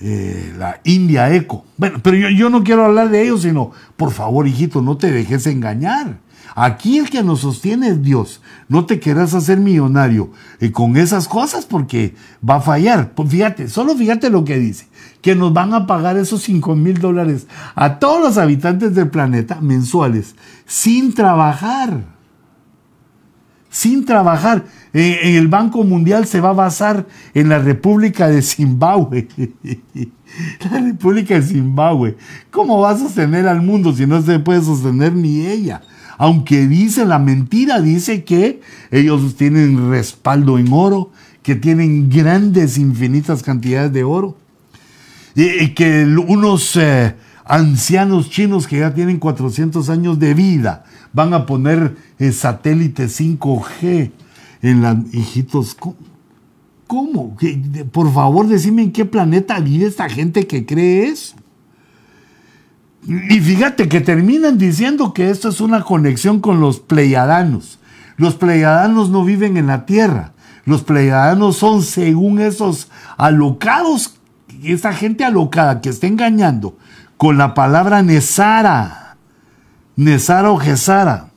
eh, la India Eco. Bueno, pero yo, no quiero hablar de ellos, sino, por favor, hijito, no te dejes engañar. Aquí el que nos sostiene es Dios. No te quieras hacer millonario eh, con esas cosas porque va a fallar. Pues fíjate, solo fíjate lo que dice. Que nos van a pagar esos 5 mil dólares a todos los habitantes del planeta mensuales sin trabajar sin trabajar. en el Banco Mundial se va a basar en la República de Zimbabue. <laughs> la República de Zimbabue. ¿Cómo va a sostener al mundo si no se puede sostener ni ella? Aunque dice la mentira, dice que ellos tienen respaldo en oro, que tienen grandes, infinitas cantidades de oro. Y, que unos eh, ancianos chinos que ya tienen 400 años de vida, van a poner satélite 5G en las hijitos. ¿Cómo? Por favor, decime en qué planeta vive esta gente que cree eso. Y fíjate que terminan diciendo que esto es una conexión con los pleiadanos. Los pleiadanos no viven en la Tierra. Los pleiadanos son, según esos alocados, esa gente alocada que está engañando con la palabra Nesara Nesara o Gesara.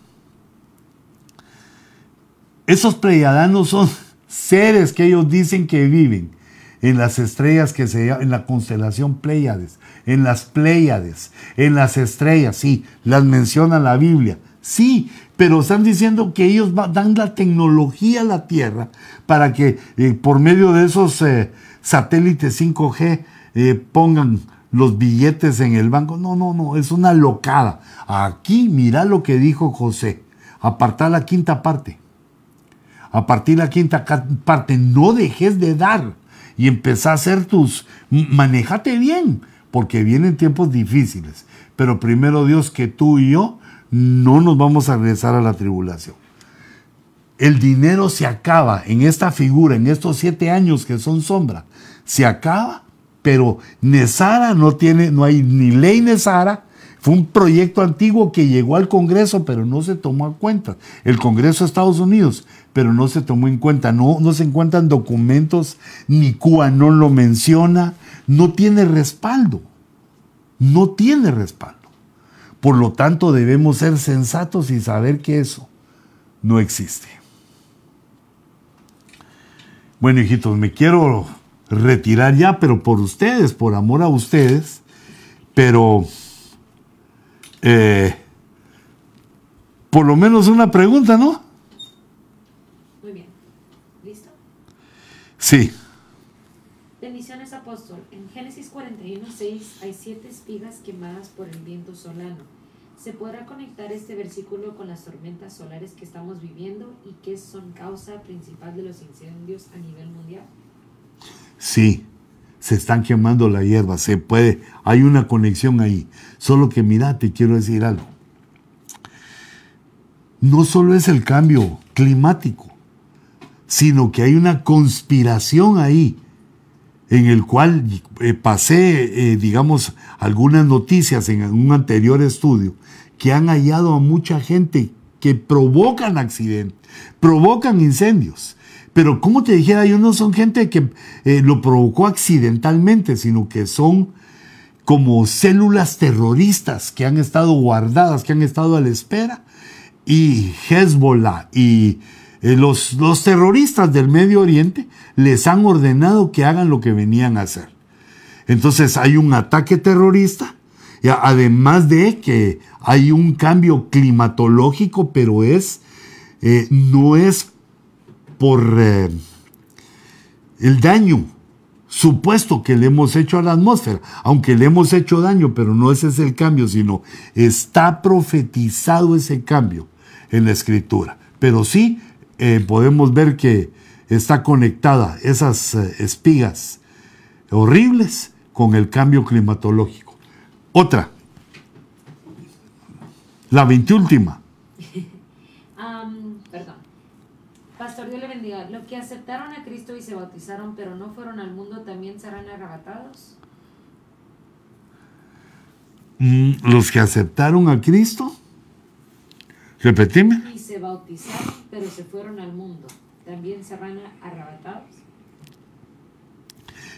Esos pleiadanos son seres que ellos dicen que viven en las estrellas que se en la constelación Pleiades, en las Pleiades, en las estrellas, sí, las menciona la Biblia, sí, pero están diciendo que ellos dan la tecnología a la Tierra para que eh, por medio de esos eh, satélites 5G eh, pongan los billetes en el banco. No, no, no, es una locada. Aquí mira lo que dijo José. Apartar la quinta parte. A partir la quinta parte, no dejes de dar y empezá a hacer tus... Manejate bien, porque vienen tiempos difíciles. Pero primero Dios que tú y yo no nos vamos a regresar a la tribulación. El dinero se acaba en esta figura, en estos siete años que son sombra. Se acaba pero Nesara no tiene, no hay ni ley Nesara. Fue un proyecto antiguo que llegó al Congreso, pero no se tomó en cuenta. El Congreso de Estados Unidos, pero no se tomó en cuenta. No, no se encuentran documentos, ni no lo menciona. No tiene respaldo. No tiene respaldo. Por lo tanto, debemos ser sensatos y saber que eso no existe. Bueno, hijitos, me quiero retirar ya, pero por ustedes, por amor a ustedes, pero eh, por lo menos una pregunta, ¿no? Muy bien. ¿Listo? Sí. Bendiciones, apóstol. En Génesis 41, 6 hay siete espigas quemadas por el viento solano. ¿Se podrá conectar este versículo con las tormentas solares que estamos viviendo y que son causa principal de los incendios a nivel mundial? Sí, se están quemando la hierba, se puede, hay una conexión ahí. Solo que mira, te quiero decir algo. No solo es el cambio climático, sino que hay una conspiración ahí en el cual eh, pasé, eh, digamos, algunas noticias en un anterior estudio que han hallado a mucha gente que provocan accidentes, provocan incendios. Pero como te dijera, yo no son gente que eh, lo provocó accidentalmente, sino que son como células terroristas que han estado guardadas, que han estado a la espera. Y Hezbollah y eh, los, los terroristas del Medio Oriente les han ordenado que hagan lo que venían a hacer. Entonces hay un ataque terrorista, además de que hay un cambio climatológico, pero es, eh, no es por eh, el daño, supuesto que le hemos hecho a la atmósfera, aunque le hemos hecho daño, pero no ese es el cambio, sino está profetizado ese cambio en la escritura. Pero sí eh, podemos ver que está conectada esas eh, espigas horribles con el cambio climatológico. Otra, la veintiúltima. Pastor, Dios le bendiga. Los que aceptaron a Cristo y se bautizaron, pero no fueron al mundo, también serán arrebatados. Mm, los que aceptaron a Cristo, repetime. Y se bautizaron, pero se fueron al mundo, también serán arrebatados.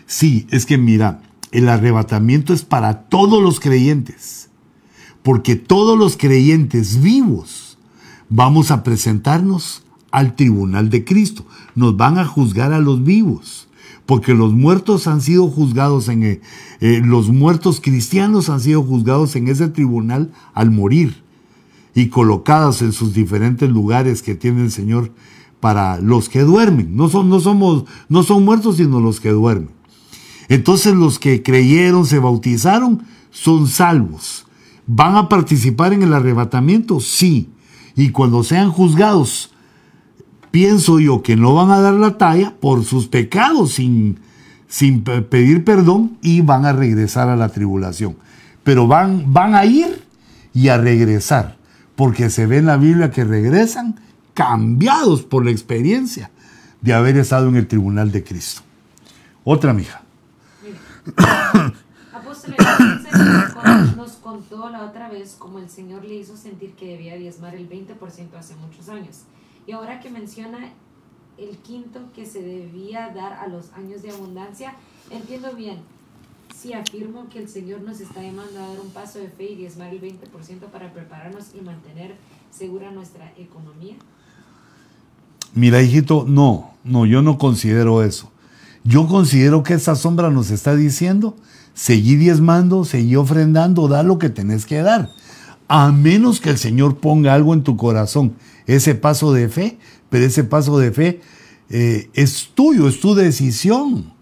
Sí, es que mira, el arrebatamiento es para todos los creyentes, porque todos los creyentes vivos vamos a presentarnos al tribunal de Cristo. Nos van a juzgar a los vivos, porque los muertos han sido juzgados en eh, eh, los muertos cristianos han sido juzgados en ese tribunal al morir y colocados en sus diferentes lugares que tiene el Señor para los que duermen. No son, no somos, no son muertos, sino los que duermen. Entonces los que creyeron, se bautizaron, son salvos. ¿Van a participar en el arrebatamiento? Sí. Y cuando sean juzgados pienso yo que no van a dar la talla por sus pecados sin, sin pedir perdón y van a regresar a la tribulación. Pero van, van a ir y a regresar, porque se ve en la Biblia que regresan cambiados por la experiencia de haber estado en el tribunal de Cristo. Otra mija. <coughs> Nos contó la otra vez cómo el Señor le hizo sentir que debía diezmar el 20% hace muchos años. Y ahora que menciona el quinto que se debía dar a los años de abundancia, entiendo bien. Si afirmo que el Señor nos está llamando a dar un paso de fe y diezmar el 20% para prepararnos y mantener segura nuestra economía. Mira, hijito, no, no, yo no considero eso. Yo considero que esa sombra nos está diciendo, seguí diezmando, seguí ofrendando, da lo que tenés que dar. A menos que el Señor ponga algo en tu corazón ese paso de fe, pero ese paso de fe eh, es tuyo, es tu decisión,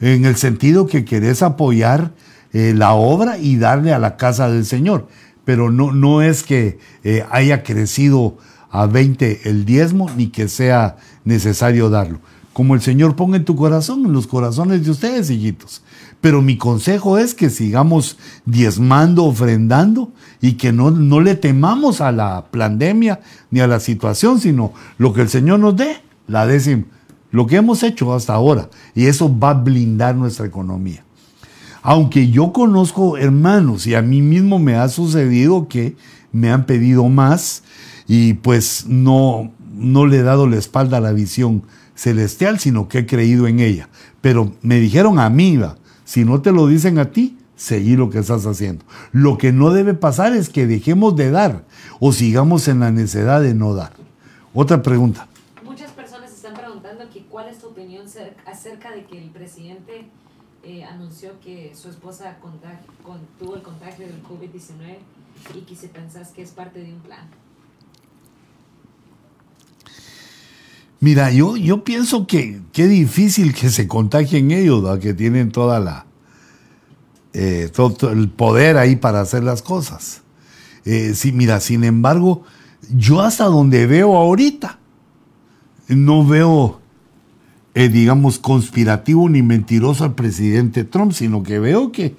en el sentido que querés apoyar eh, la obra y darle a la casa del Señor, pero no, no es que eh, haya crecido a 20 el diezmo ni que sea necesario darlo. Como el Señor ponga en tu corazón, en los corazones de ustedes, hijitos. Pero mi consejo es que sigamos diezmando, ofrendando y que no, no le temamos a la pandemia ni a la situación, sino lo que el Señor nos dé, la décima, lo que hemos hecho hasta ahora. Y eso va a blindar nuestra economía. Aunque yo conozco hermanos y a mí mismo me ha sucedido que me han pedido más y pues no, no le he dado la espalda a la visión celestial, sino que he creído en ella. Pero me dijeron a mí, si no te lo dicen a ti, seguí lo que estás haciendo. Lo que no debe pasar es que dejemos de dar o sigamos en la necesidad de no dar. Otra pregunta. Muchas personas están preguntando cuál es tu opinión acerca de que el presidente eh, anunció que su esposa tuvo el contagio del COVID-19 y que se pensás que es parte de un plan. Mira, yo, yo pienso que qué difícil que se contagien ellos, que tienen toda la eh, todo, el poder ahí para hacer las cosas. Eh, sí, mira, sin embargo, yo hasta donde veo ahorita, no veo, eh, digamos, conspirativo ni mentiroso al presidente Trump, sino que veo que,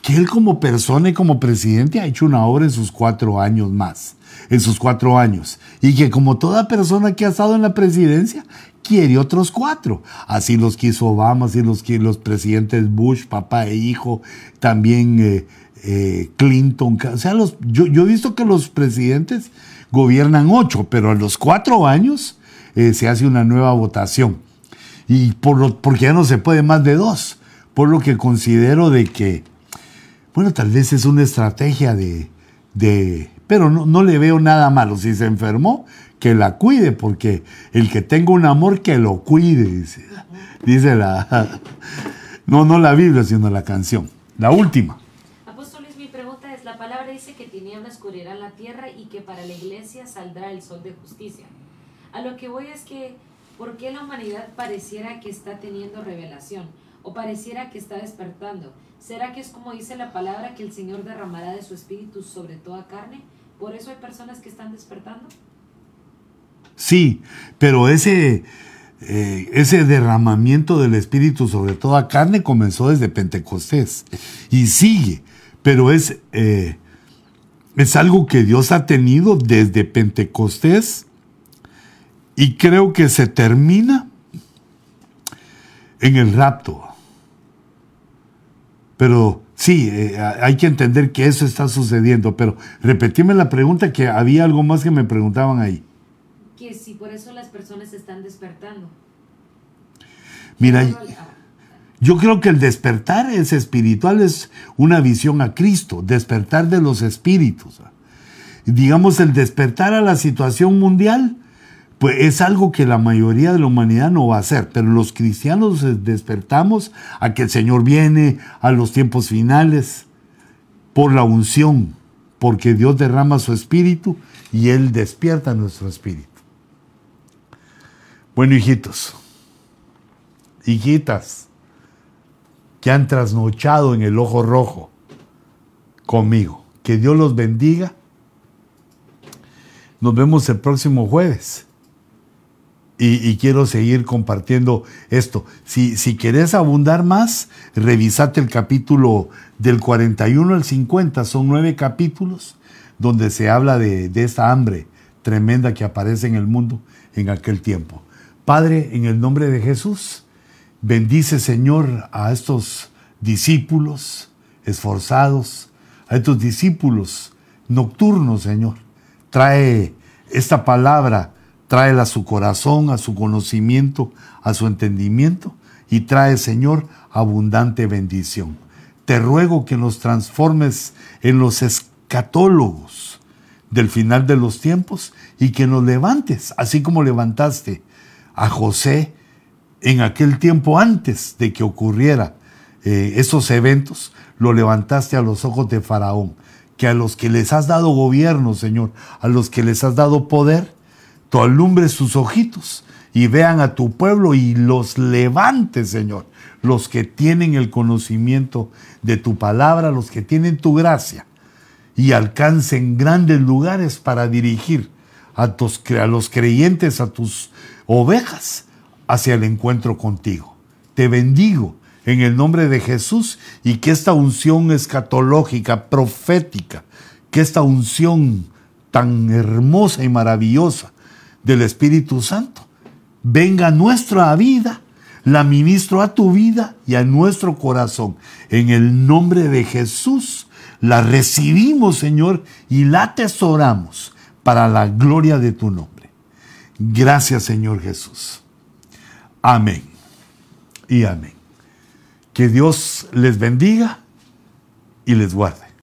que él como persona y como presidente ha hecho una obra en sus cuatro años más en sus cuatro años. Y que como toda persona que ha estado en la presidencia, quiere otros cuatro. Así los quiso Obama, así los, los presidentes Bush, papá e hijo, también eh, eh, Clinton. O sea, los, yo, he visto que los presidentes gobiernan ocho, pero a los cuatro años eh, se hace una nueva votación. Y por lo, porque ya no se puede más de dos. Por lo que considero de que, bueno, tal vez es una estrategia de pero no, le veo nada malo. Si se enfermó, que la cuide, porque el que tenga un amor, que lo cuide, dice, dice la... <laughs> No, no la Biblia, sino la canción. La última. Apóstoles, mi pregunta es, la palabra dice que tinieblas cubrirán la tierra y que para la iglesia saldrá el sol de justicia. A lo que voy es que, ¿por qué la humanidad pareciera que está teniendo revelación? o pareciera que está despertando. ¿Será que es como dice la palabra que el Señor derramará de su espíritu sobre toda carne? ¿Por eso hay personas que están despertando? Sí, pero ese, eh, ese derramamiento del espíritu sobre toda carne comenzó desde Pentecostés y sigue, pero es, eh, es algo que Dios ha tenido desde Pentecostés y creo que se termina en el rapto. Pero sí, eh, hay que entender que eso está sucediendo. Pero repetime la pregunta que había algo más que me preguntaban ahí. Que si por eso las personas están despertando. Mira, yo creo que el despertar es espiritual, es una visión a Cristo, despertar de los espíritus. Digamos, el despertar a la situación mundial pues es algo que la mayoría de la humanidad no va a hacer, pero los cristianos despertamos a que el Señor viene a los tiempos finales por la unción, porque Dios derrama su espíritu y Él despierta nuestro espíritu. Bueno, hijitos, hijitas, que han trasnochado en el ojo rojo conmigo, que Dios los bendiga. Nos vemos el próximo jueves y, quiero seguir compartiendo esto. Si, si querés abundar más, revisate el capítulo del 41 al 50, son nueve capítulos donde se habla de, de esta hambre tremenda que aparece en el mundo en aquel tiempo. Padre, en el nombre de Jesús, bendice Señor a estos discípulos esforzados, a estos discípulos nocturnos, Señor. Trae esta palabra Tráela a su corazón, a su conocimiento, a su entendimiento y trae, Señor, abundante bendición. Te ruego que nos transformes en los escatólogos del final de los tiempos y que nos levantes, así como levantaste a José en aquel tiempo antes de que ocurriera eh, esos eventos, lo levantaste a los ojos de Faraón, que a los que les has dado gobierno, Señor, a los que les has dado poder, tú alumbres sus ojitos y vean a tu pueblo y los levantes, Señor, los que tienen el conocimiento de tu palabra, los que tienen tu gracia, y alcancen grandes lugares para dirigir a, tus, a los creyentes, a tus ovejas, hacia el encuentro contigo. Te bendigo en el nombre de Jesús y que esta unción escatológica, profética, que esta unción tan hermosa y maravillosa del Espíritu Santo. Venga a nuestra vida, la ministro a tu vida y a nuestro corazón. En el nombre de Jesús la recibimos, Señor, y la atesoramos para la gloria de tu nombre. Gracias, Señor Jesús. Amén y amén. Que Dios les bendiga y les guarde.